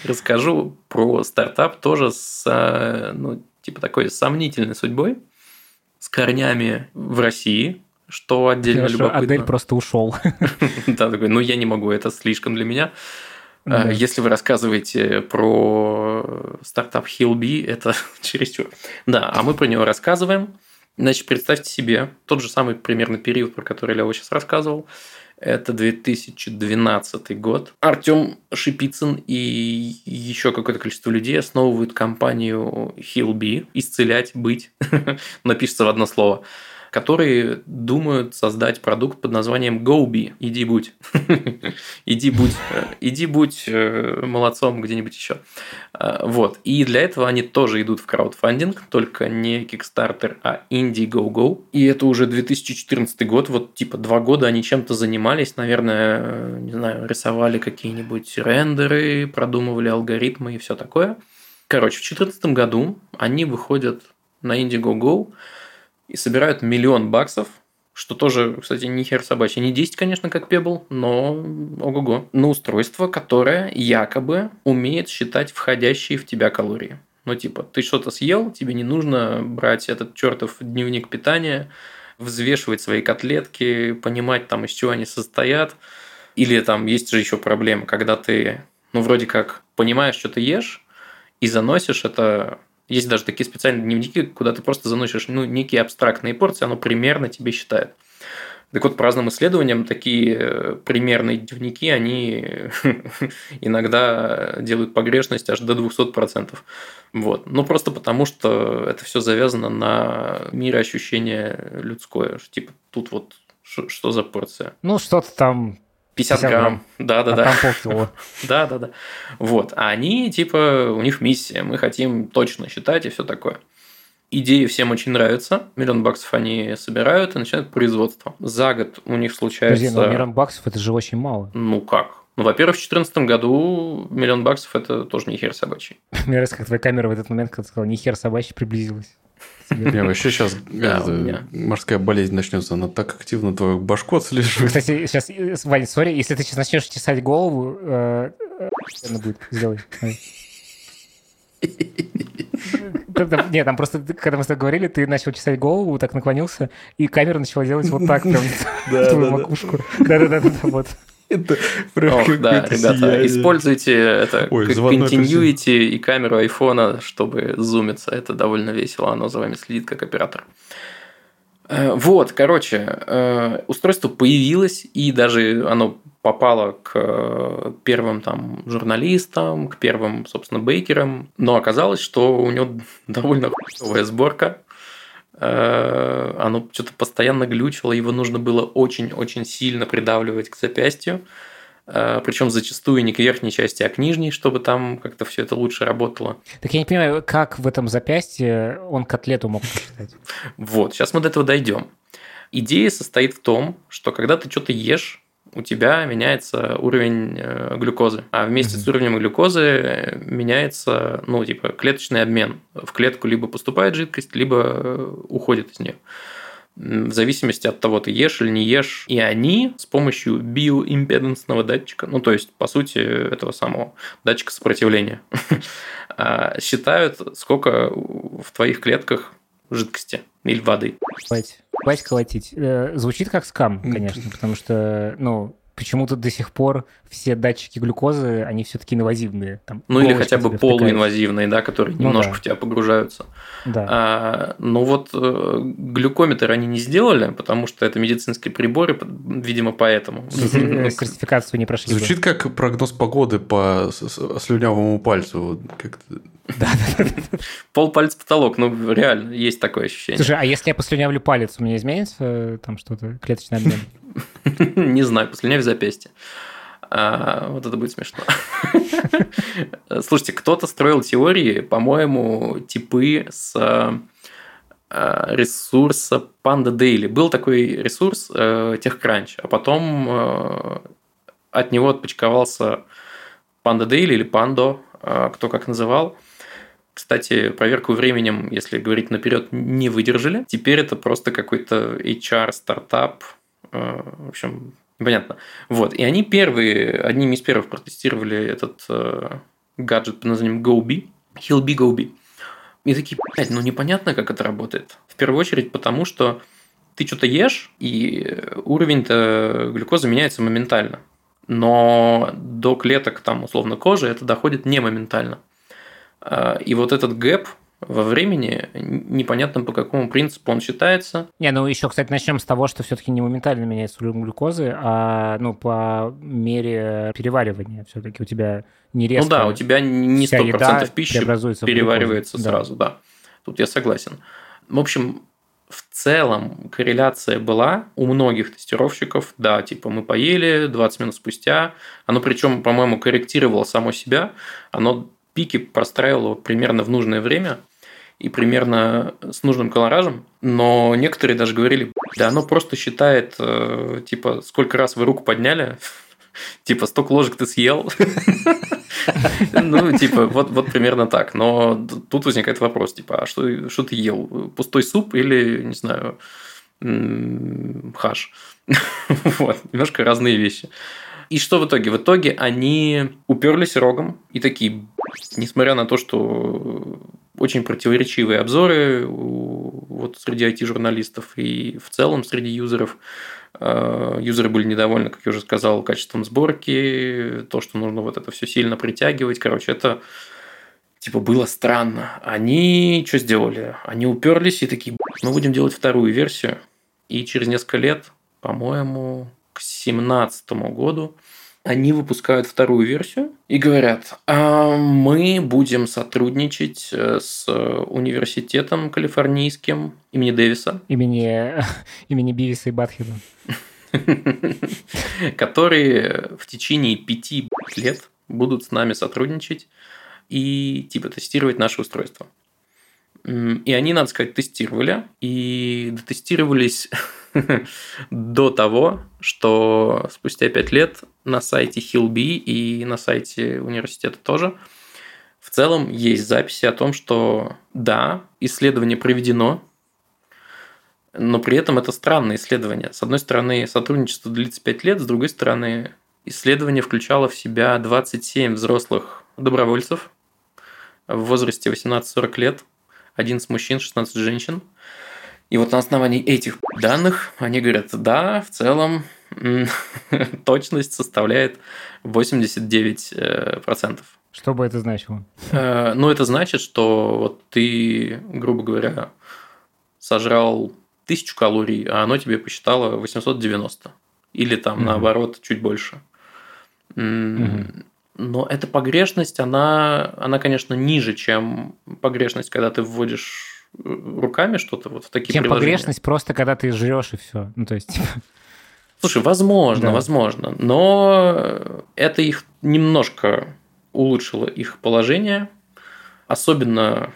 расскажу про стартап тоже с, ну, типа такой сомнительной судьбой, с корнями в России, что отдельно Хорошо, любопытно. Адель просто ушел. Да, такой, ну я не могу, это слишком для меня. Да. Если вы рассказываете про стартап Hillbee, это чересчур. Да, а мы про него рассказываем. Значит, представьте себе тот же самый примерно период, про который Лева сейчас рассказывал. Это 2012 год. Артем Шипицын и еще какое-то количество людей основывают компанию Hillbee «Исцелять, быть». Напишется в одно слово которые думают создать продукт под названием GoBe. Иди будь. иди будь. Э, иди будь э, молодцом где-нибудь еще. Э, вот. И для этого они тоже идут в краудфандинг, только не Kickstarter, а Indiegogo. И это уже 2014 год. Вот типа два года они чем-то занимались. Наверное, не знаю, рисовали какие-нибудь рендеры, продумывали алгоритмы и все такое. Короче, в 2014 году они выходят на Indiegogo и собирают миллион баксов, что тоже, кстати, не хер собачий. Не 10, конечно, как Pebble, но ого-го. На устройство, которое якобы умеет считать входящие в тебя калории. Ну, типа, ты что-то съел, тебе не нужно брать этот чертов дневник питания, взвешивать свои котлетки, понимать там, из чего они состоят. Или там есть же еще проблема, когда ты, ну, вроде как понимаешь, что ты ешь, и заносишь это есть даже такие специальные дневники, куда ты просто заносишь ну, некие абстрактные порции, оно примерно тебе считает. Так вот, по разным исследованиям, такие э, примерные дневники, они иногда делают погрешность аж до 200%. Вот. Ну, просто потому, что это все завязано на мироощущение людское. Типа, тут вот что за порция? Ну, что-то там 50, 50 грамм. Да, да, а полкило. да, да, да. Вот. А они, типа, у них миссия. Мы хотим точно считать и все такое. Идеи всем очень нравятся. Миллион баксов они собирают и начинают производство. За год у них случается... Подожди, но миллион баксов это же очень мало. Ну как? Ну, во-первых, в 2014 году миллион баксов это тоже не хер собачий. Мне нравится, как твоя камера в этот момент, когда сказала, не хер собачий, приблизилась. Я вообще сейчас морская болезнь начнется, она так активно твою башку отслеживает. Кстати, сейчас, Ваня, сори, если ты сейчас начнешь чесать голову, э, э будет, сделай. Нет, там просто, когда мы с тобой говорили, ты начал чесать голову, так наклонился, и камера начала делать вот так прям твою макушку. Да-да-да, вот. Это Ох, да, ребята, сияние. используйте это Ой, continuity и камеру айфона, чтобы зумиться. Это довольно весело, оно за вами следит как оператор. Э, вот, короче, э, устройство появилось, и даже оно попало к э, первым там журналистам, к первым, собственно, бейкерам, но оказалось, что у него довольно хуевая сборка, оно что-то постоянно глючило, его нужно было очень-очень сильно придавливать к запястью, э, причем зачастую не к верхней части, а к нижней, чтобы там как-то все это лучше работало. Так я не понимаю, как в этом запястье он котлету мог посчитать? Вот, сейчас мы до этого дойдем. Идея состоит в том, что когда ты что-то ешь, у тебя меняется уровень э, глюкозы. А вместе mm-hmm. с уровнем глюкозы э, меняется, ну, типа, клеточный обмен. В клетку либо поступает жидкость, либо э, уходит из нее. В зависимости от того, ты ешь или не ешь. И они с помощью биоимпедансного датчика, ну, то есть, по сути, этого самого датчика сопротивления, а, считают, сколько в твоих клетках жидкости или воды. Хватит, хватит колотить. Э, звучит как скам, конечно, потому что, ну, почему-то до сих пор все датчики глюкозы, они все-таки инвазивные. Там, ну или хотя бы полуинвазивные, да, которые ну, немножко да. в тебя погружаются. Да. А, ну вот э, глюкометр они не сделали, потому что это медицинские приборы, видимо, поэтому. Э, Классификацию не прошли. Звучит как прогноз погоды по слюнявому пальцу. Да, да, да. Пол палец потолок, ну реально, есть такое ощущение. Слушай, а если я послюнявлю палец, у меня изменится э, там что-то, клеточный обмен? Не знаю, послюнявь запястье. А, вот это будет смешно. Слушайте, кто-то строил теории, по-моему, типы с а, ресурса Panda Daily. Был такой ресурс э, TechCrunch, а потом э, от него отпочковался Panda Daily или Pando, э, кто как называл. Кстати, проверку временем, если говорить наперед, не выдержали. Теперь это просто какой-то HR-стартап. Э, в общем, непонятно. Вот. И они первые, одними из первых протестировали этот э, гаджет под названием GoBee. Hillbee GoBee. И такие, блядь, ну непонятно, как это работает. В первую очередь потому, что ты что-то ешь, и уровень-то глюкозы меняется моментально. Но до клеток, там, условно, кожи это доходит не моментально. И вот этот гэп во времени, непонятно по какому принципу он считается. Не, ну еще, кстати, начнем с того, что все-таки не моментально меняется уровень глюкозы, а ну по мере переваривания все-таки у тебя не резко. Ну да, у тебя не 100% пищи переваривается сразу, да. да. Тут я согласен. В общем, в целом корреляция была у многих тестировщиков, да, типа мы поели 20 минут спустя, оно причем, по-моему, корректировало само себя, оно пики простраивало примерно в нужное время и примерно с нужным колоражем, но некоторые даже говорили, да оно просто считает, э, типа, сколько раз вы руку подняли, типа, столько ложек ты съел. Ну, типа, вот, вот примерно так. Но тут возникает вопрос, типа, а что, что ты ел? Пустой суп или, не знаю, хаш? Вот, немножко разные вещи. И что в итоге? В итоге они уперлись рогом и такие, несмотря на то, что очень противоречивые обзоры вот среди IT-журналистов и в целом среди юзеров, Э, юзеры были недовольны, как я уже сказал, качеством сборки, то, что нужно вот это все сильно притягивать. Короче, это типа было странно. Они что сделали? Они уперлись и такие, мы будем делать вторую версию. И через несколько лет, по-моему, к 2017 году, они выпускают вторую версию и говорят, а мы будем сотрудничать э, с университетом калифорнийским имени Дэвиса. Имени, имени Бивиса и Батхеда. Которые в течение пяти лет будут с нами сотрудничать и типа тестировать наше устройство. И они, надо сказать, тестировали. И дотестировались до того, что спустя пять лет на сайте Hillbee и на сайте университета тоже в целом есть записи о том, что да, исследование проведено, но при этом это странное исследование. С одной стороны, сотрудничество длится 5 лет, с другой стороны, исследование включало в себя 27 взрослых добровольцев в возрасте 18-40 лет, 11 мужчин, 16 женщин – и вот на основании этих данных они говорят, да, в целом точность составляет 89%. Что бы это значило? Э, ну, это значит, что вот ты, грубо говоря, сожрал тысячу калорий, а оно тебе посчитало 890. Или там, угу. наоборот, чуть больше. Угу. Но эта погрешность, она, она, конечно, ниже, чем погрешность, когда ты вводишь руками что-то вот в такие Чем погрешность просто, когда ты жрешь и все. Ну, то есть... Типа. Слушай, возможно, да. возможно. Но это их немножко улучшило их положение. Особенно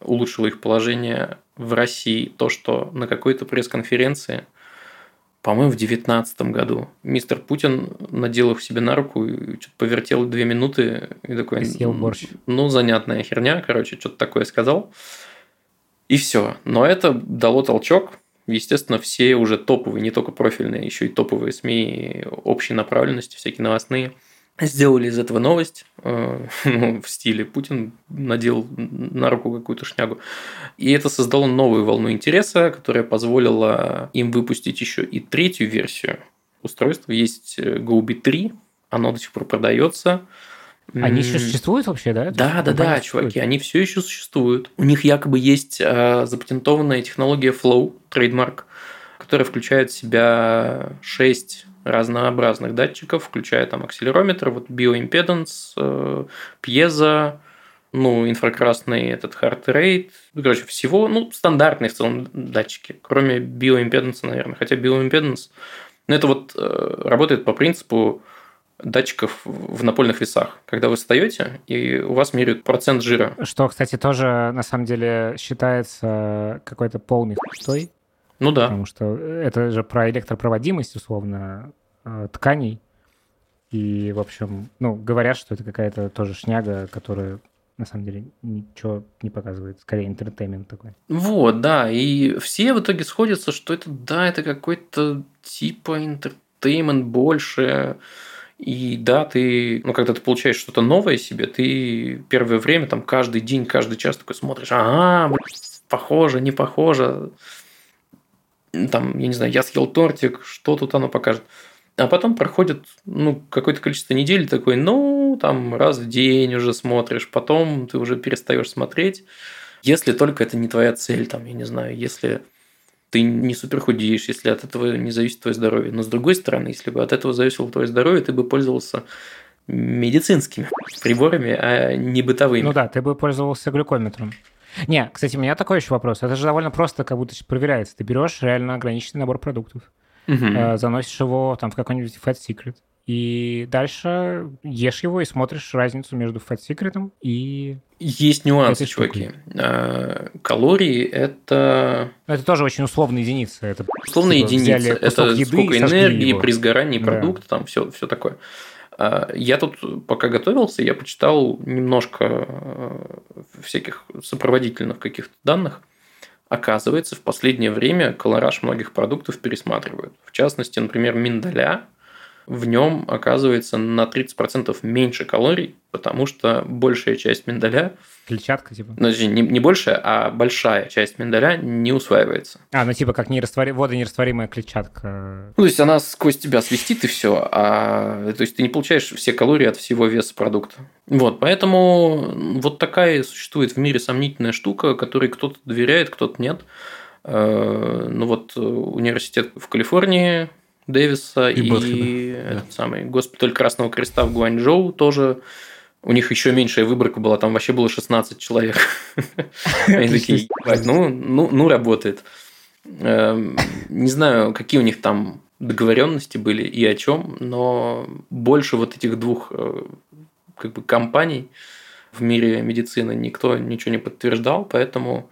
улучшило их положение в России то, что на какой-то пресс-конференции, по-моему, в 2019 году, мистер Путин надел их себе на руку и что-то повертел две минуты и такой... И съел борщ. Ну, занятная херня, короче, что-то такое сказал. И все. Но это дало толчок. Естественно, все уже топовые, не только профильные, еще и топовые СМИ общей направленности, всякие новостные, сделали из этого новость э, ну, в стиле Путин надел на руку какую-то шнягу. И это создало новую волну интереса, которая позволила им выпустить еще и третью версию устройства. Есть GoBit 3, оно до сих пор продается. Они еще существуют вообще, да? Да, да, да, чуваки, они все еще существуют. У них якобы есть э, запатентованная технология Flow, trademark, которая включает в себя 6 разнообразных датчиков, включая там акселерометр, вот биоимпеданс, э, пьезо, ну, инфракрасный этот heart rate, короче, всего, ну, стандартные в целом датчики, кроме биоимпеданса, наверное, хотя биоимпеданс, ну, это вот э, работает по принципу датчиков в напольных весах, когда вы встаете, и у вас меряют процент жира. Что, кстати, тоже на самом деле считается какой-то полный хуй. Ну да. Потому что это же про электропроводимость, условно, э, тканей. И, в общем, ну, говорят, что это какая-то тоже шняга, которая на самом деле ничего не показывает, скорее entertainment такой. Вот, да, и все в итоге сходятся, что это, да, это какой-то типа entertainment больше, и да, ты, ну, когда ты получаешь что-то новое себе, ты первое время, там, каждый день, каждый час такой смотришь, ага, похоже, не похоже. Там, я не знаю, я съел тортик, что тут оно покажет. А потом проходит, ну, какое-то количество недель такой, ну, там, раз в день уже смотришь, потом ты уже перестаешь смотреть, Если только это не твоя цель, там, я не знаю, если ты не супер худеешь, если от этого не зависит твое здоровье. Но с другой стороны, если бы от этого зависело твое здоровье, ты бы пользовался медицинскими приборами, а не бытовыми. Ну да, ты бы пользовался глюкометром. Не, кстати, у меня такой еще вопрос. Это же довольно просто как будто проверяется. Ты берешь реально ограниченный набор продуктов, угу. э, заносишь его там в какой-нибудь Fat Secret, и дальше ешь его и смотришь разницу между Fat Secret и... Есть нюансы, чуваки. А, калории – это… Это тоже очень условная единица. Это, условная типа, единица. Это еды сколько энергии его. при сгорании да. продукта, там все, все такое. А, я тут, пока готовился, я почитал немножко э, всяких сопроводительных каких-то данных. Оказывается, в последнее время колораж многих продуктов пересматривают. В частности, например, миндаля – в нем оказывается на 30% меньше калорий, потому что большая часть миндаля... Клетчатка, типа? Ну, не, не большая, а большая часть миндаля не усваивается. А, ну типа как нерастворим... водонерастворимая клетчатка. Ну, то есть она сквозь тебя свистит и все, а то есть ты не получаешь все калории от всего веса продукта. Вот, поэтому вот такая существует в мире сомнительная штука, которой кто-то доверяет, кто-то нет. Э, ну вот университет в Калифорнии Дэвиса и, и этот да. самый госпиталь Красного Креста в Гуанчжоу тоже. У них еще меньшая выборка была, там вообще было 16 человек. Они такие, ну, ну, ну, работает. Эм, не знаю, какие у них там договоренности были и о чем, но больше вот этих двух э, как бы компаний в мире медицины никто ничего не подтверждал, поэтому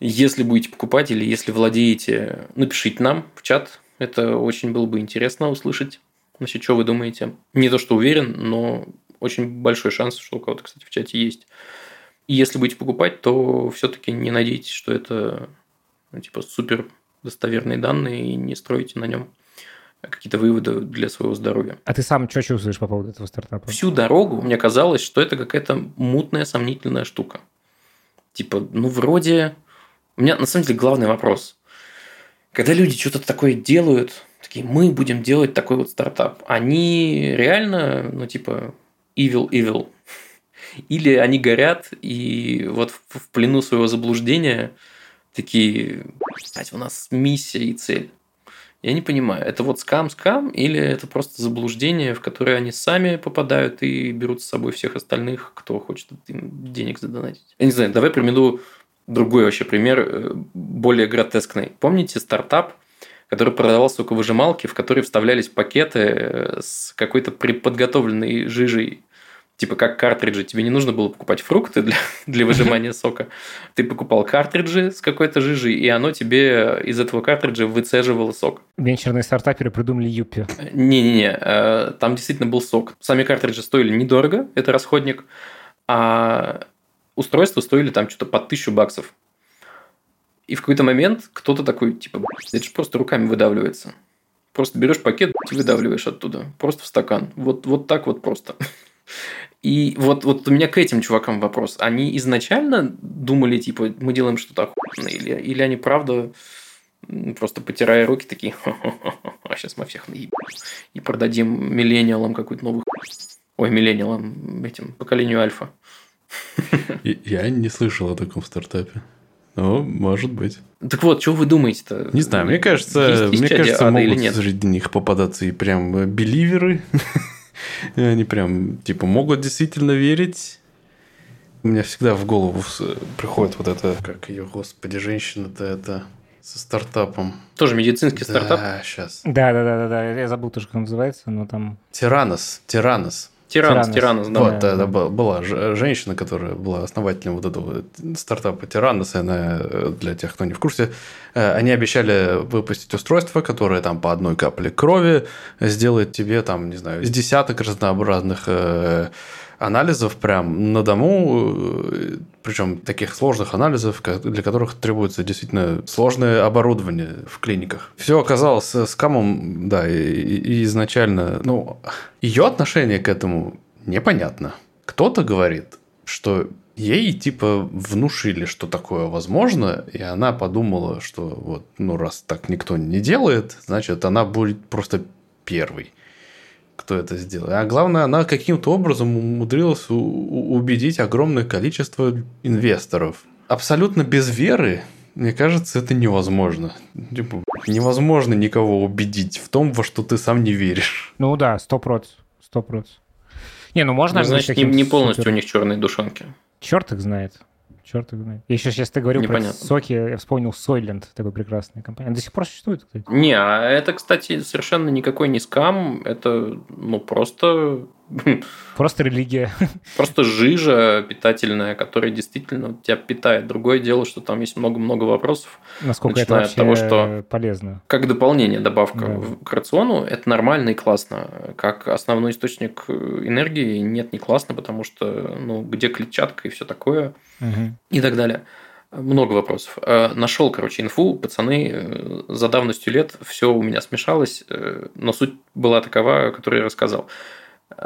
если будете покупать или если владеете, напишите нам в чат, это очень было бы интересно услышать. Значит, что вы думаете? Не то, что уверен, но очень большой шанс, что у кого-то, кстати, в чате есть. И если будете покупать, то все-таки не надейтесь, что это ну, типа супер достоверные данные и не строите на нем какие-то выводы для своего здоровья. А ты сам что чувствуешь по поводу этого стартапа? Всю дорогу мне казалось, что это какая-то мутная, сомнительная штука. Типа, ну, вроде... У меня на самом деле главный вопрос. Когда люди что-то такое делают, такие, мы будем делать такой вот стартап, они реально, ну, типа, evil, evil. Или они горят и вот в плену своего заблуждения такие, у нас миссия и цель. Я не понимаю, это вот скам-скам или это просто заблуждение, в которое они сами попадают и берут с собой всех остальных, кто хочет им денег задонатить. Я не знаю, давай примену другой вообще пример, э, более гротескный. Помните стартап, который продавал соковыжималки, в которые вставлялись пакеты э, с какой-то преподготовленной жижей типа как картриджи, тебе не нужно было покупать фрукты для, для выжимания сока. Ты покупал картриджи с какой-то жижей, и оно тебе из этого картриджа выцеживало сок. Венчурные стартаперы придумали Юпи. Не-не-не, э, там действительно был сок. Сами картриджи стоили недорого, это расходник, а устройства стоили там что-то по тысячу баксов. И в какой-то момент кто-то такой, типа, это же просто руками выдавливается. Просто берешь пакет выдавливаешь оттуда. Просто в стакан. Вот, вот так вот просто. И вот, вот у меня к этим чувакам вопрос. Они изначально думали, типа, мы делаем что-то охуенное? Или, или они правда просто потирая руки такие, а сейчас мы всех наебем и продадим миллениалам какую-то новую Ой, миллениалам, этим, поколению альфа. Я не слышал о таком стартапе. Ну, может быть. Так вот, что вы думаете-то? Не знаю, мне кажется, есть, есть мне кажется, могут нет? среди них попадаться и прям беливеры. Они прям, типа, могут действительно верить. У меня всегда в голову приходит вот это, как ее, господи, женщина-то это со стартапом. Тоже медицинский да, стартап? Да, сейчас. Да, да, да, да, я забыл тоже, как он называется, но там... Тиранос, Тиранос. Тиранос, Тиранос, да. Вот, да, да, была женщина, которая была основателем вот этого стартапа Тиранос, она, э, для тех, кто не в курсе, э, они обещали выпустить устройство, которое там по одной капле крови сделает тебе там, не знаю, из десяток разнообразных э, анализов прям на дому, э, причем таких сложных анализов, для которых требуется действительно сложное оборудование в клиниках. Все оказалось с камом, да, и, и изначально, ну, ее отношение к этому непонятно. Кто-то говорит, что ей типа внушили, что такое возможно, и она подумала, что вот, ну, раз так никто не делает, значит, она будет просто первой кто это сделал. А главное, она каким-то образом умудрилась убедить огромное количество инвесторов. абсолютно без веры, мне кажется, это невозможно. Типа, невозможно никого убедить в том, во что ты сам не веришь. Ну да, сто процентов. Сто процентов. Не, ну можно... Ну, значит, не, не полностью супер... у них черные душонки. Черт их знает. Черт их знает. Я еще сейчас ты говорил Непонятно. про соки, я вспомнил Soylent, такой прекрасная компания. Она до сих пор существует, кстати. Не, а это, кстати, совершенно никакой не скам. Это, ну, просто Просто религия. Просто жижа питательная, которая действительно тебя питает. Другое дело, что там есть много-много вопросов. Насколько это вообще того, что полезно. Как дополнение, добавка да. к рациону, это нормально и классно. Как основной источник энергии нет, не классно, потому что, ну, где клетчатка и все такое угу. и так далее. Много вопросов. Э, Нашел, короче, инфу, пацаны, э, за давностью лет все у меня смешалось, э, но суть была такова, которую я рассказал.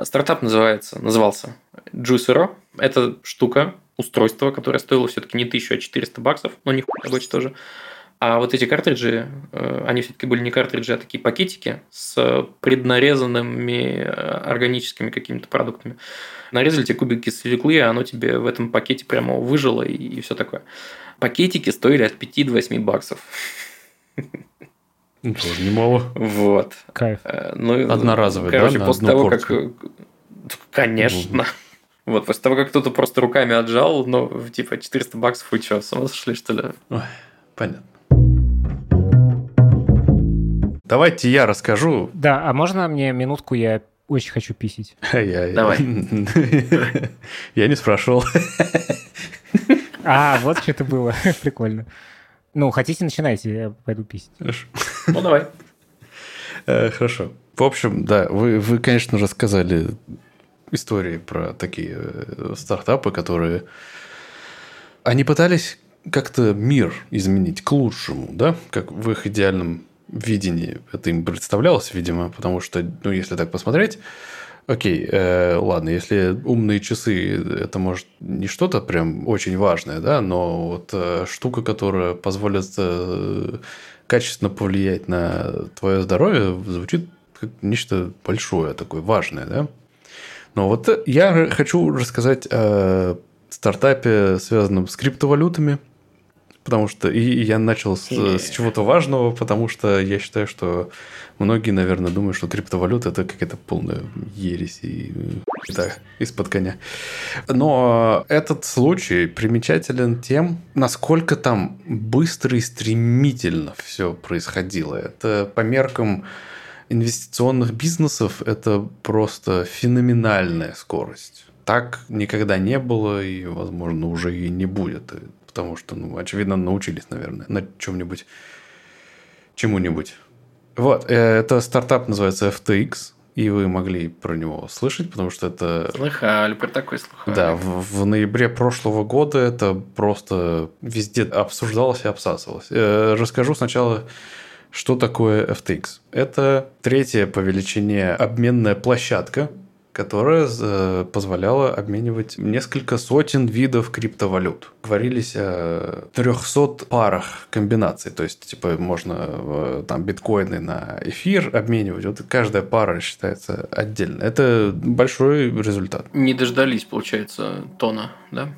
Стартап называется, назывался Juicero. Это штука, устройство, которое стоило все-таки не 1000, а 400 баксов, но не больше тоже. А вот эти картриджи, э, они все-таки были не картриджи, а такие пакетики с преднарезанными э, органическими какими-то продуктами. Нарезали тебе кубики свеклы, а оно тебе в этом пакете прямо выжило и, и все такое. Пакетики стоили от 5 до 8 баксов. Ну, тоже немало. Вот. Кайф. Э, ну, Одноразовый, короче, да? после того, порцию. как... Конечно. Вот, после того, как кто-то просто руками отжал, ну, типа, 400 баксов, вы что, с ума сошли, что ли? Ой, понятно. Давайте я расскажу. Да, а можно мне минутку, я очень хочу писить. Давай. Я не спрашивал. А, вот что это было. Прикольно. Ну, хотите, начинайте, я пойду писать. Хорошо. Ну, давай. Э, хорошо. В общем, да, вы, вы, конечно, рассказали истории про такие э, стартапы, которые... Они пытались как-то мир изменить к лучшему, да? Как в их идеальном видении это им представлялось, видимо, потому что, ну, если так посмотреть, Окей, э, ладно, если умные часы это может не что-то прям очень важное, да, но вот э, штука, которая позволит э, качественно повлиять на твое здоровье, звучит как нечто большое, такое важное, да. Но вот я хочу рассказать о стартапе, связанном с криптовалютами, потому что и я начал с, с чего-то важного, потому что я считаю, что Многие, наверное, думают, что криптовалюта это какая-то полная ересь и да, из-под коня. Но этот случай примечателен тем, насколько там быстро и стремительно все происходило. Это по меркам инвестиционных бизнесов это просто феноменальная скорость. Так никогда не было и, возможно, уже и не будет. Потому что, ну, очевидно, научились, наверное, на чем-нибудь, чему-нибудь. Вот, э, это стартап называется FTX, и вы могли про него слышать, потому что это... Слыхали, про такой слыхали. Да, в, в ноябре прошлого года это просто везде обсуждалось и обсасывалось. Э, расскажу сначала, что такое FTX. Это третья по величине обменная площадка которая э, позволяла обменивать несколько сотен видов криптовалют. Говорились о 300 парах комбинаций, то есть, типа, можно э, там биткоины на эфир обменивать. Вот каждая пара считается отдельно. Это большой результат. Не дождались, получается, тона, да?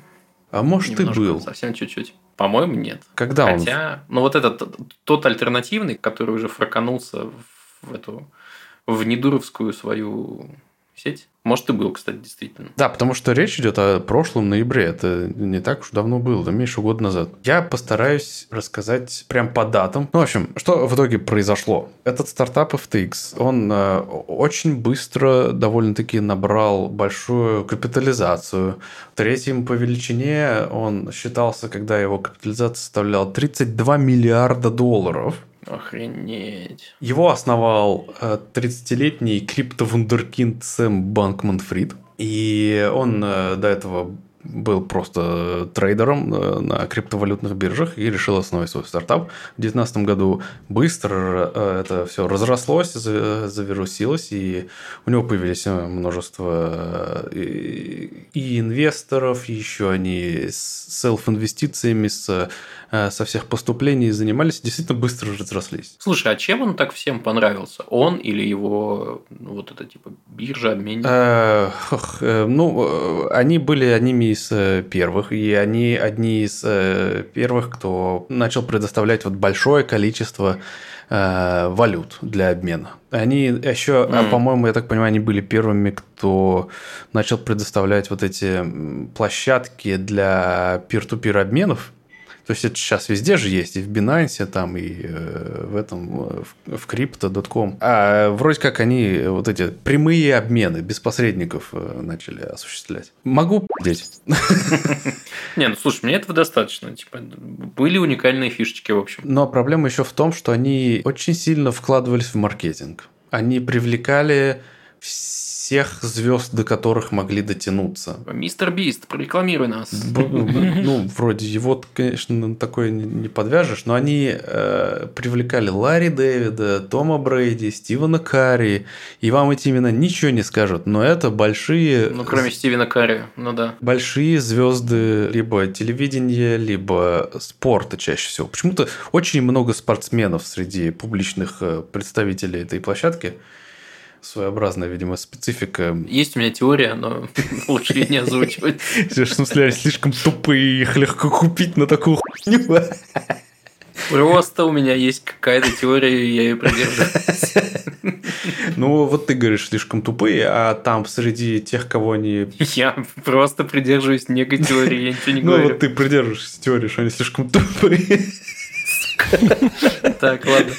А может Немножко, и был. Совсем чуть-чуть. По-моему, нет. Когда Хотя, он? Хотя, ну вот этот тот альтернативный, который уже фраканулся в эту в недуровскую свою сеть. Может, и был, кстати, действительно. Да, потому что речь идет о прошлом ноябре. Это не так уж давно было, да меньше года назад. Я постараюсь рассказать прям по датам. Ну, в общем, что в итоге произошло? Этот стартап FTX, он э, очень быстро довольно-таки набрал большую капитализацию. Третьим по величине он считался, когда его капитализация составляла 32 миллиарда долларов. Охренеть. Его основал 30-летний э, криптовундеркинд Сэм Банкман Фрид. И он э, до этого был просто трейдером э, на криптовалютных биржах и решил основать свой стартап. В 2019 году быстро это все разрослось, завирусилось, и у него появились множество и инвесторов, еще они с селф-инвестициями, с со всех поступлений занимались, действительно быстро разрослись. Слушай, а чем он так всем понравился? Он или его, ну, вот это типа биржа, обменник? Э, э, ну, они были одними из первых, и они одни из первых, кто начал предоставлять вот большое количество э, валют для обмена. Они еще, mm. по-моему, я так понимаю, они были первыми, кто начал предоставлять вот эти площадки для пир-ту-пир обменов. То есть это сейчас везде же есть, и в Binance, там, и э, в этом, в, в Crypto.com. А вроде как они вот эти прямые обмены без посредников э, начали осуществлять. Могу здесь. Не, ну слушай, мне этого достаточно. Типа, были уникальные фишечки, в общем. Но проблема еще в том, что они очень сильно вкладывались в маркетинг. Они привлекали всех звезд, до которых могли дотянуться. Мистер Бист, прорекламируй нас. Ну, вроде его, конечно, такое не подвяжешь, но они э, привлекали Ларри Дэвида, Тома Брейди, Стивена Карри, и вам эти имена ничего не скажут, но это большие... Ну, кроме Стивена Карри, ну да. Большие звезды либо телевидения, либо спорта чаще всего. Почему-то очень много спортсменов среди публичных э, представителей этой площадки своеобразная, видимо, специфика. Есть у меня теория, но лучше ее не озвучивать. В смысле, они слишком тупые, их легко купить на такую хуйню. Просто у меня есть какая-то теория, и я ее придерживаюсь. Ну, вот ты говоришь, слишком тупые, а там среди тех, кого они... Я просто придерживаюсь некой теории, я ничего не говорю. Ну, вот ты придерживаешься теории, что они слишком тупые. Так, ладно.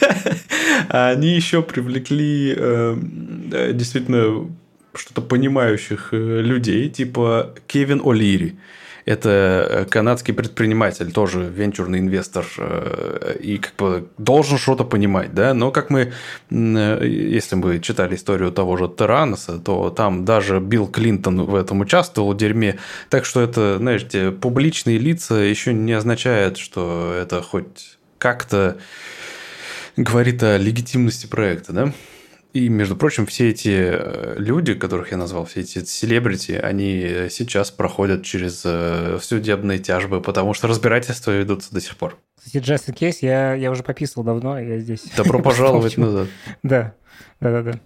Они еще привлекли э, э, действительно что-то понимающих э, людей, типа Кевин О'Лири. Это канадский предприниматель, тоже венчурный инвестор, и как бы должен что-то понимать, да. Но как мы, если мы читали историю того же Тераноса, то там даже Билл Клинтон в этом участвовал в дерьме. Так что это, знаете, публичные лица еще не означает, что это хоть как-то говорит о легитимности проекта, да? И, между прочим, все эти э, люди, которых я назвал, все эти селебрити, они сейчас проходят через э, судебные тяжбы, потому что разбирательства ведутся до сих пор. Кстати, in Case я, я уже пописал давно, я здесь. Добро пожаловать назад. Да, да, да, да.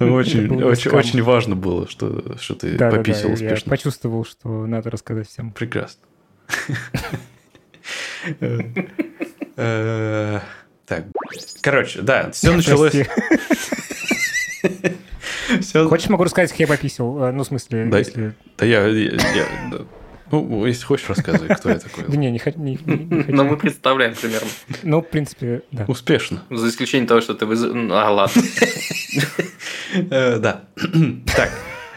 Очень, очень, очень важно было, что, что ты да, пописал да, да. успешно. Я почувствовал, что надо рассказать всем. Прекрасно. Э, так, короче, да, все началось... Хочешь, могу рассказать, как я пописал? Э, ну, в смысле, да, если... Да я... Ну, если хочешь, рассказывай, кто я такой. Да не, не хочу. Но мы представляем примерно. Ну, в принципе, да. Успешно. За исключением того, что ты... А, ладно. Э, да. Так,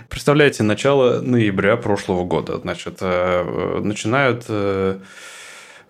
представляете, начало ноября прошлого года. Значит, начинают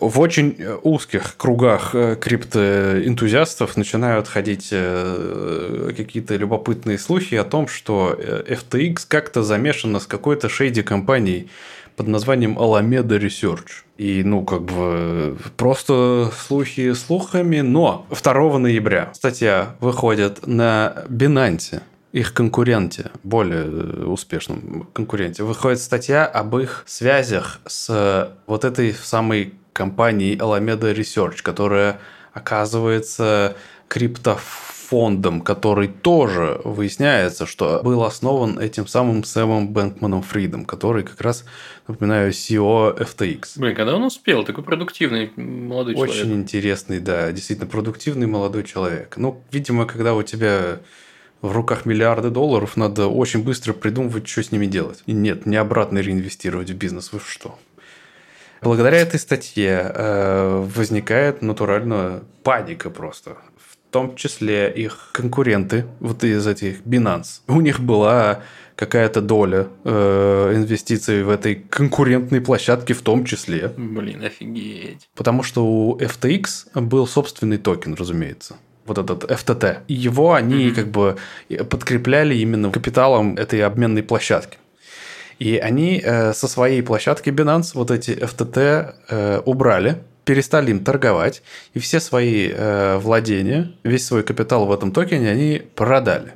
в очень э, узких кругах э, криптоэнтузиастов начинают ходить э, какие-то любопытные слухи о том, что FTX как-то замешана с какой-то шейди компанией под названием Alameda Research. И, ну, как бы, просто слухи слухами, но 2 ноября статья выходит на Binance, их конкуренте, более успешном конкуренте, выходит статья об их связях с вот этой самой компании Alameda Research, которая оказывается криптофондом, который тоже выясняется, что был основан этим самым Сэмом Бэнкманом Фридом, который как раз, напоминаю, CEO FTX. Блин, когда он успел? Такой продуктивный молодой Очень человек. Очень интересный, да, действительно продуктивный молодой человек. Ну, видимо, когда у тебя в руках миллиарды долларов, надо очень быстро придумывать, что с ними делать. И нет, не обратно реинвестировать в бизнес. Вы что? Благодаря этой статье э, возникает натурально паника просто. В том числе их конкуренты, вот из этих Binance. У них была какая-то доля э, инвестиций в этой конкурентной площадке в том числе. Блин, офигеть. Потому что у FTX был собственный токен, разумеется вот этот FTT. Его они mm-hmm. как бы подкрепляли именно капиталом этой обменной площадки. И они э, со своей площадки Binance вот эти FTT э, убрали, перестали им торговать, и все свои э, владения, весь свой капитал в этом токене они продали.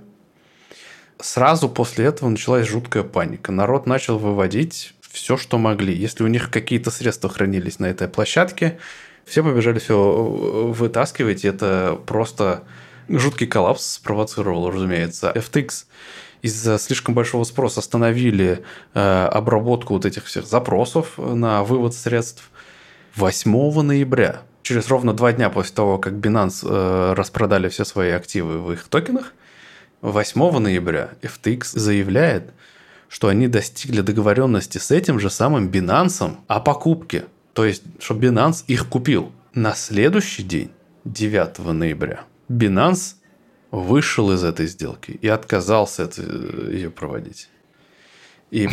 Сразу после этого началась жуткая паника. Народ начал выводить все, что могли. Если у них какие-то средства хранились на этой площадке, все побежали все вытаскивать, и это просто жуткий коллапс спровоцировал, разумеется. FTX из-за слишком большого спроса остановили э, обработку вот этих всех запросов на вывод средств 8 ноября. Через ровно два дня после того, как Binance э, распродали все свои активы в их токенах, 8 ноября FTX заявляет, что они достигли договоренности с этим же самым Binance о покупке. То есть, что Binance их купил. На следующий день, 9 ноября, Binance вышел из этой сделки и отказался это, ее проводить. И,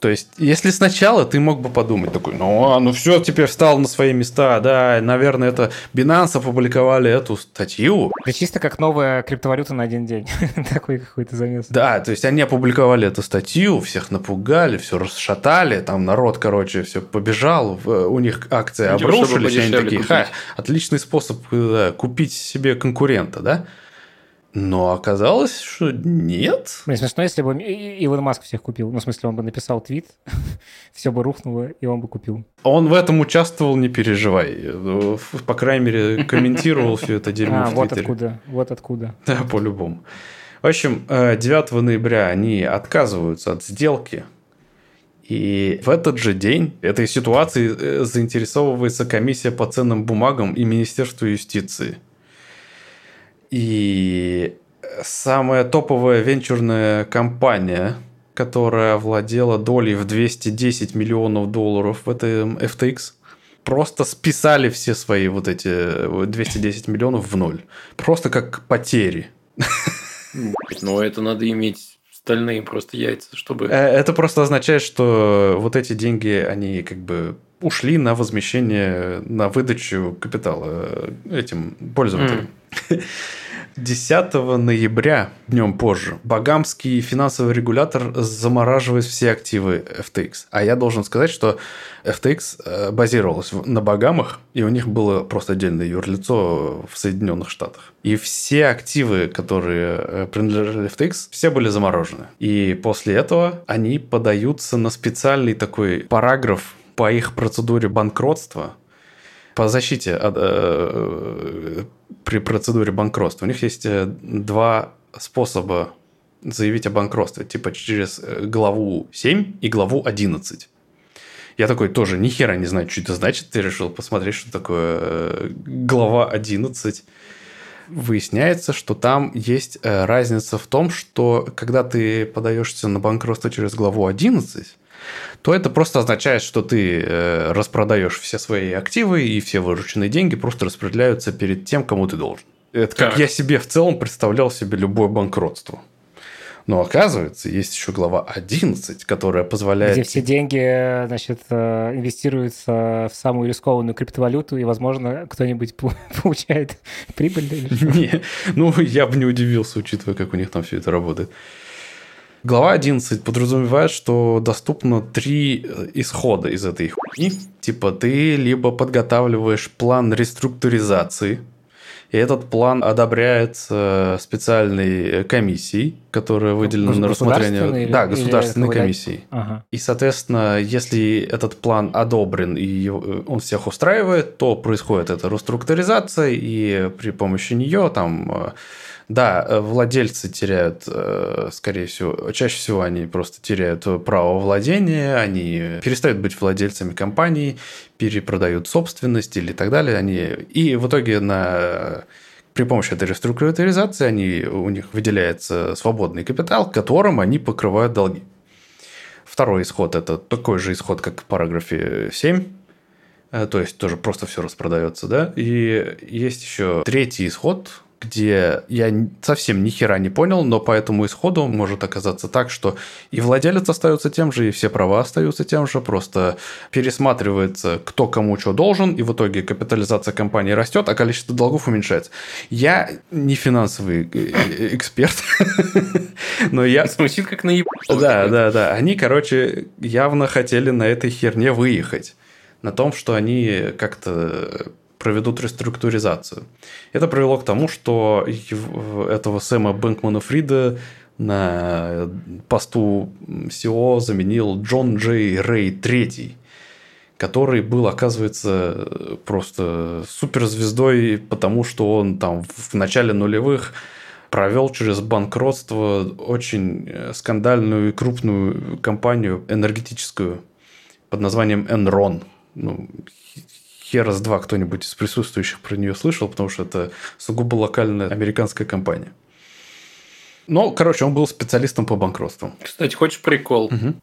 то есть, если сначала ты мог бы подумать такой, ну, а, ну все, теперь встал на свои места, да, наверное, это Binance опубликовали эту статью. Это чисто как новая криптовалюта на один день. Такой какой-то замес. Да, то есть они опубликовали эту статью, всех напугали, все расшатали, там народ, короче, все побежал, у них акции обрушились, они такие, ха, отличный способ да, купить себе конкурента, да? Но оказалось, что нет. Мне смешно, если бы Илон Маск всех купил. Ну, в смысле, он бы написал твит, все бы рухнуло, и он бы купил. Он в этом участвовал, не переживай. По крайней мере, комментировал все это дерьмо а, вот откуда, вот откуда. Да, по-любому. В общем, 9 э, ноября они отказываются от сделки. И в этот же день этой ситуации э, заинтересовывается комиссия по ценным бумагам и Министерство юстиции – и самая топовая венчурная компания, которая владела долей в 210 миллионов долларов в этом FTX, просто списали все свои вот эти 210 миллионов в ноль. Просто как потери. Но это надо иметь стальные просто яйца, чтобы... Э, это просто означает, что вот эти деньги, они как бы ушли на возмещение, на выдачу капитала этим пользователям. Mm. 10 ноября, днем позже, Багамский финансовый регулятор замораживает все активы FTX. А я должен сказать, что FTX э, базировалась на Багамах, и у них было просто отдельное юрлицо в Соединенных Штатах. И все активы, которые э, принадлежали FTX, все были заморожены. И после этого они подаются на специальный такой параграф по их процедуре банкротства, по защите от, э, при процедуре банкротства. У них есть э, два способа заявить о банкротстве. Типа через э, главу 7 и главу 11. Я такой тоже ни хера не знаю, что это значит. Ты решил посмотреть, что такое э, глава 11. Выясняется, что там есть разница в том, что когда ты подаешься на банкротство через главу 11, то это просто означает, что ты э, распродаешь все свои активы и все вырученные деньги просто распределяются перед тем, кому ты должен. Это так. как я себе в целом представлял себе любое банкротство. Но оказывается, есть еще глава 11, которая позволяет... Где все деньги, значит, э, инвестируются в самую рискованную криптовалюту, и, возможно, кто-нибудь получает прибыль. Не, ну, я бы не удивился, учитывая, как у них там все это работает. Глава 11 подразумевает, что доступно три э, исхода из этой хуйни. Типа ты либо подготавливаешь план реструктуризации, и этот план одобряется специальной комиссией, которая выделена на рассмотрение. Или, да, государственной комиссией. Ага. И, соответственно, если этот план одобрен и он всех устраивает, то происходит эта реструктуризация, и при помощи нее там э, да, э, владельцы теряют, э, скорее всего, чаще всего они просто теряют право владения, они перестают быть владельцами компании, перепродают собственность или так далее. Они... И в итоге на при помощи этой реструктуризации они, у них выделяется свободный капитал, которым они покрывают долги. Второй исход – это такой же исход, как в параграфе 7, э, то есть тоже просто все распродается, да. И есть еще третий исход, где я совсем ни хера не понял, но по этому исходу может оказаться так, что и владелец остается тем же, и все права остаются тем же, просто пересматривается, кто кому что должен, и в итоге капитализация компании растет, а количество долгов уменьшается. Я не финансовый э, э, эксперт, но я... Звучит как на Да, да, да. Они, короче, явно хотели на этой херне выехать. На том, что они как-то проведут реструктуризацию. Это привело к тому, что этого Сэма Бэнкмана Фрида на посту SEO заменил Джон Джей Рэй III, который был, оказывается, просто суперзвездой, потому что он там в начале нулевых провел через банкротство очень э, скандальную и крупную компанию энергетическую под названием Enron. Ну, хера с два кто-нибудь из присутствующих про нее слышал, потому что это сугубо локальная американская компания. Но, короче, он был специалистом по банкротству. Кстати, хочешь прикол? Угу.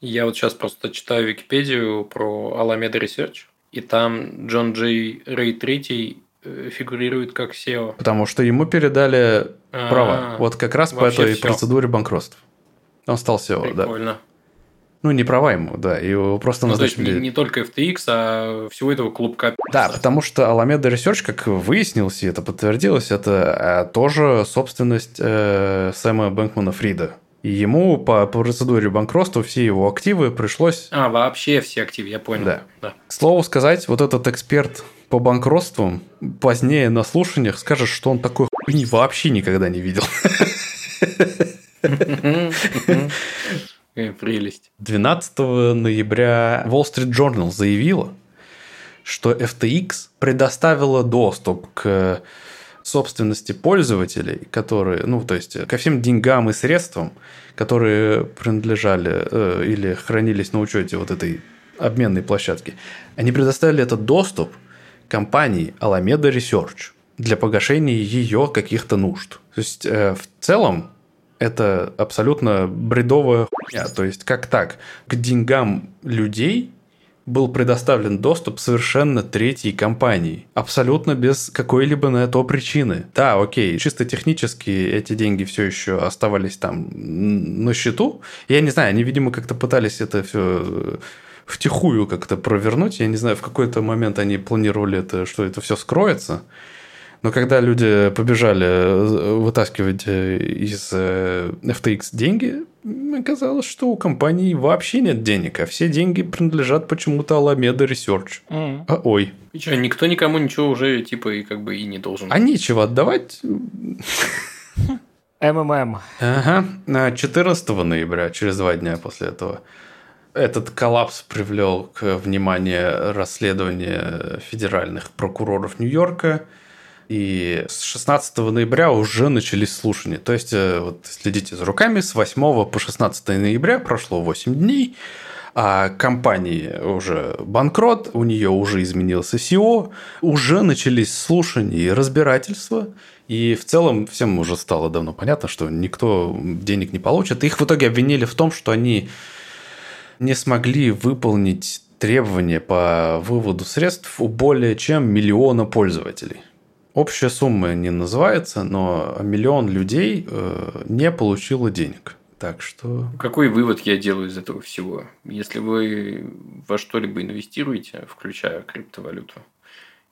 Я вот сейчас просто читаю Википедию про Alameda Research, и там Джон Джей Рэй Третий э, фигурирует как SEO. Потому что ему передали А, права. Вот как раз по этой всё. процедуре банкротства. Он стал SEO, да. Прикольно. Ну, не права ему, да. Его просто Ну, то есть назначили... не, не только FTX, а всего этого клубка. Да, потому что Alameda Research, как выяснилось, и это подтвердилось, это э, тоже собственность э, Сэма Бэнкмана Фрида. И ему по процедуре банкротства все его активы пришлось... А, вообще все активы, я понял. Да. да. К слову сказать, вот этот эксперт по банкротствам позднее на слушаниях скажет, что он такой хуйни вообще никогда не видел. Какая прелесть. 12 ноября Wall Street Journal заявила, что FTX предоставила доступ к собственности пользователей, которые, ну, то есть ко всем деньгам и средствам, которые принадлежали э, или хранились на учете вот этой обменной площадки, они предоставили этот доступ компании Alameda Research для погашения ее каких-то нужд. То есть э, в целом это абсолютно бредовая хуйня. То есть как так? К деньгам людей был предоставлен доступ совершенно третьей компании. Абсолютно без какой-либо на это причины. Да, окей, чисто технически эти деньги все еще оставались там на счету. Я не знаю, они, видимо, как-то пытались это все втихую как-то провернуть. Я не знаю, в какой-то момент они планировали это, что это все скроется. Но когда люди побежали э, вытаскивать э, из э, FTX деньги, оказалось, что у компании вообще нет денег, а все деньги принадлежат почему-то Alameda Research. М. А, ой, И что, никто никому ничего уже типа и как бы и не должен. а нечего отдавать? МММ. Ага, на 14 ноября, через два дня после этого, этот коллапс привел к вниманию расследования федеральных прокуроров Нью-Йорка. И с 16 ноября уже начались слушания. То есть, э, вот следите за руками, с 8 по 16 ноября прошло 8 дней, а компании уже банкрот, у нее уже изменился SEO, уже начались слушания и разбирательства. И в целом всем уже стало давно понятно, что никто денег не получит. Их в итоге обвинили в том, что они не смогли выполнить требования по выводу средств у более чем миллиона пользователей. Общая сумма не называется, но миллион людей э, не получило денег. Так что... Какой вывод я делаю из этого всего? Если вы во что-либо инвестируете, включая криптовалюту,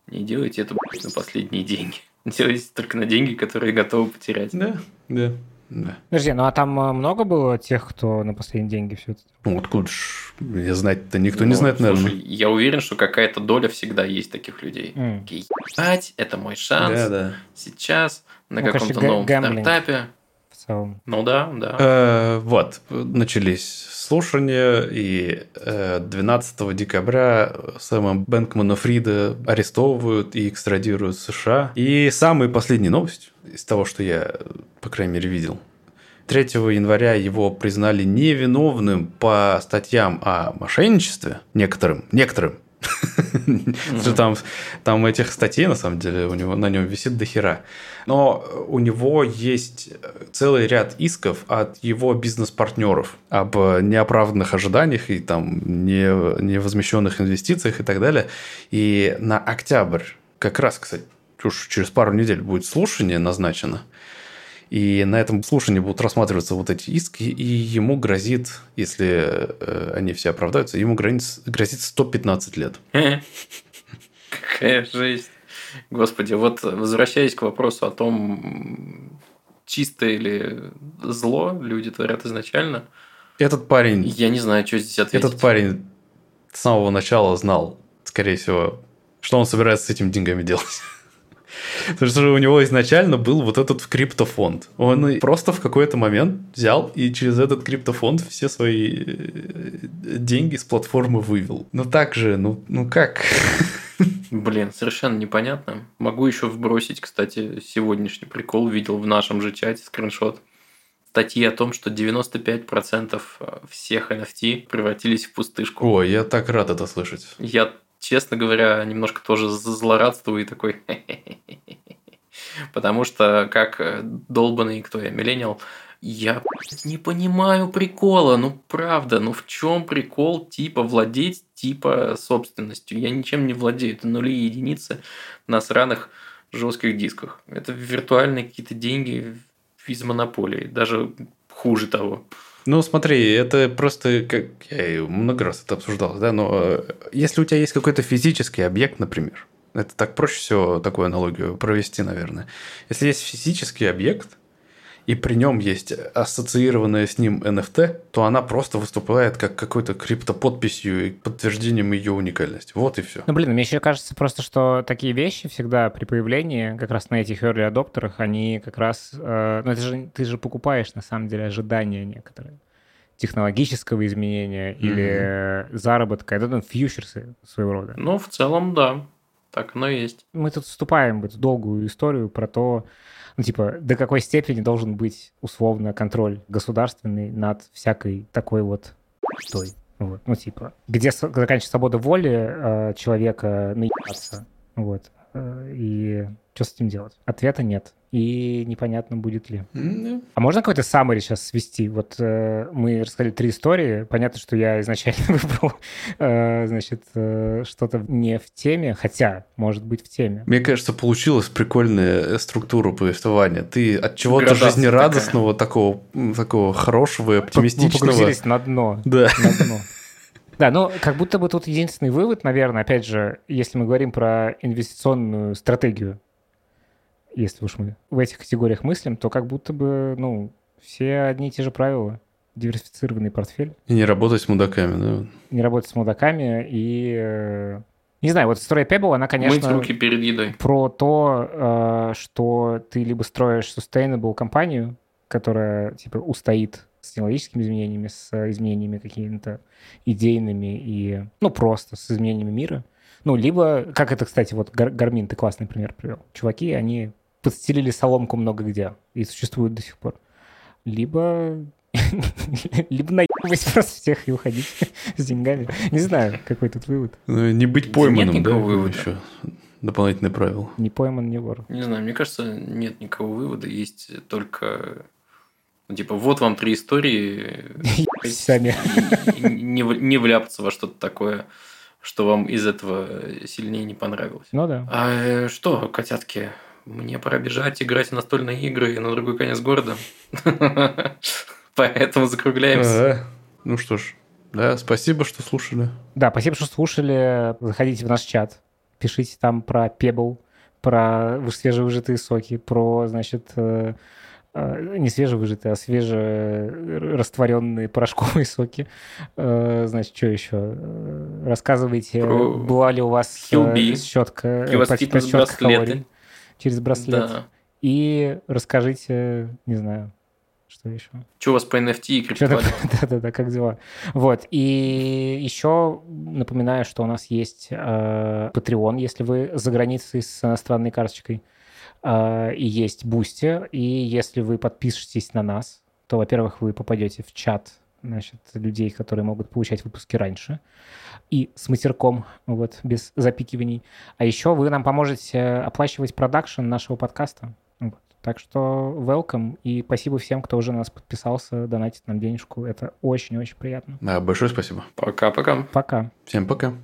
не делайте это на последние деньги. Делайте только на деньги, которые готовы потерять. Да, да, да. Подожди, ну а там э, много было тех, кто на последние деньги все это? Ну, откуда ж мне знать-то? Никто не Ну, знает, слушай, наверное. я уверен, что какая-то доля всегда есть таких людей. «Ебать, это мой шанс. Да, да. Сейчас на Ну, каком-то новом гэмблинг. стартапе. В целом. Ну да, да. Э, Вот, начались слушания, и э, 12 декабря Сэма Бэнкмана Фрида арестовывают и экстрадируют в США. И самая последняя новость из того, что я, по крайней мере, видел. 3 января его признали невиновным по статьям о мошенничестве некоторым, некоторым. Там, там этих статей, на самом деле, у него, на нем висит до хера. Но у него есть целый ряд исков от его бизнес-партнеров об неоправданных ожиданиях и там не, невозмещенных инвестициях и так далее. И на октябрь, как раз, кстати, уж через пару недель будет слушание назначено. И на этом слушании будут рассматриваться вот эти иски, и ему грозит, если э, они все оправдаются, ему грозит, грозит 115 лет. Какая жесть. Господи, вот возвращаясь к вопросу о том, чисто или зло люди творят изначально, Этот парень, я не знаю, что здесь ответить. этот парень с самого начала знал, скорее всего, что он собирается с этими деньгами делать. Потому что у него изначально был вот этот криптофонд. Он просто в какой-то момент взял и через этот криптофонд все свои э, деньги с платформы вывел. Ну так же, ну, ну как? Блин, совершенно непонятно. Могу еще вбросить, кстати, сегодняшний прикол. Видел в нашем же чате скриншот статьи о том, что 95% всех NFT превратились в пустышку. Ой, я так рад это слышать. Я, честно говоря, немножко тоже злорадствую и такой... Потому что, как долбанный, кто я, миллениал, я не понимаю прикола, ну правда, ну в чем прикол типа владеть типа собственностью? Я ничем не владею, это нули и единицы на сраных жестких дисках. Это виртуальные какие-то деньги из монополии, даже хуже того. Ну, смотри, это просто, как я много раз это обсуждал, да, но э, если у тебя есть какой-то физический объект, например, это так проще всего такую аналогию провести, наверное. Если есть физический объект, и при нем есть ассоциированная с ним NFT, то она просто выступает как какой-то криптоподписью и подтверждением ее уникальности. Вот и все. Ну, блин, мне еще кажется просто, что такие вещи всегда при появлении, как раз на этих early адоптерах, они как раз... Э, ну, это же, ты же покупаешь, на самом деле, ожидания некоторые технологического изменения mm-hmm. или заработка. Это ну, фьючерсы своего рода. Ну, в целом, да. Так оно и есть. Мы тут вступаем в эту долгую историю про то, ну, типа, до какой степени должен быть условно контроль государственный над всякой такой вот той. Вот, ну, типа, где заканчивается свобода воли э, человека наебаться. Вот. Э, и что с этим делать? Ответа нет и непонятно, будет ли. Mm-hmm. А можно какой-то summary сейчас свести? Вот э, мы рассказали три истории. Понятно, что я изначально выбрал, э, значит, э, что-то не в теме, хотя, может быть, в теме. Мне кажется, получилась прикольная структура повествования. Ты от чего-то жизнерадостного, такого, такого хорошего и оптимистичного... Погрузились на дно. Да. На дно. Да, ну, как будто бы тут единственный вывод, наверное, опять же, если мы говорим про инвестиционную стратегию, если уж мы в этих категориях мыслим, то как будто бы, ну, все одни и те же правила. Диверсифицированный портфель. И не работать с мудаками, да? Не работать с мудаками и... Э, не знаю, вот история Pebble, она, конечно... Мыть руки перед едой. Про то, э, что ты либо строишь sustainable компанию, которая, типа, устоит с технологическими изменениями, с изменениями какими-то идейными и, ну, просто с изменениями мира. Ну, либо, как это, кстати, вот Гармин, ты классный пример привел. Чуваки, они подстелили соломку много где и существуют до сих пор. Либо либо наебывать просто всех и уходить с деньгами. Не знаю, какой тут вывод. Ну, не быть пойманным, нет да? Вывода. Еще дополнительное правило. Не пойман, не вор. Не знаю, мне кажется, нет никакого вывода. Есть только ну, типа, вот вам три истории. Сами. Не, не вляпаться во что-то такое, что вам из этого сильнее не понравилось. Ну да. А э, что, котятки, мне пора бежать, играть в настольные игры на другой конец города. Поэтому закругляемся. Ну что ж, да, спасибо, что слушали. Да, спасибо, что слушали. Заходите в наш чат, пишите там про Pebble, про свежевыжатые соки, про, значит, э, э, не свежевыжатые, а свежерастворенные порошковые соки. Э, значит, что еще? Рассказывайте, Про... была ли у вас Хилби. щетка, подсчетка калорий через браслет. Да. И расскажите, не знаю, что еще. Что у вас по NFT и криптовалютам? Да-да-да, как дела. Вот, и еще напоминаю, что у нас есть э, Patreon, если вы за границей с иностранной карточкой, э, и есть Boosty, и если вы подпишетесь на нас, то, во-первых, вы попадете в чат значит, людей, которые могут получать выпуски раньше и с матерком, вот, без запикиваний. А еще вы нам поможете оплачивать продакшн нашего подкаста. Вот. Так что welcome и спасибо всем, кто уже на нас подписался, донатит нам денежку. Это очень-очень приятно. Да, большое спасибо. Пока-пока. Пока. Всем пока.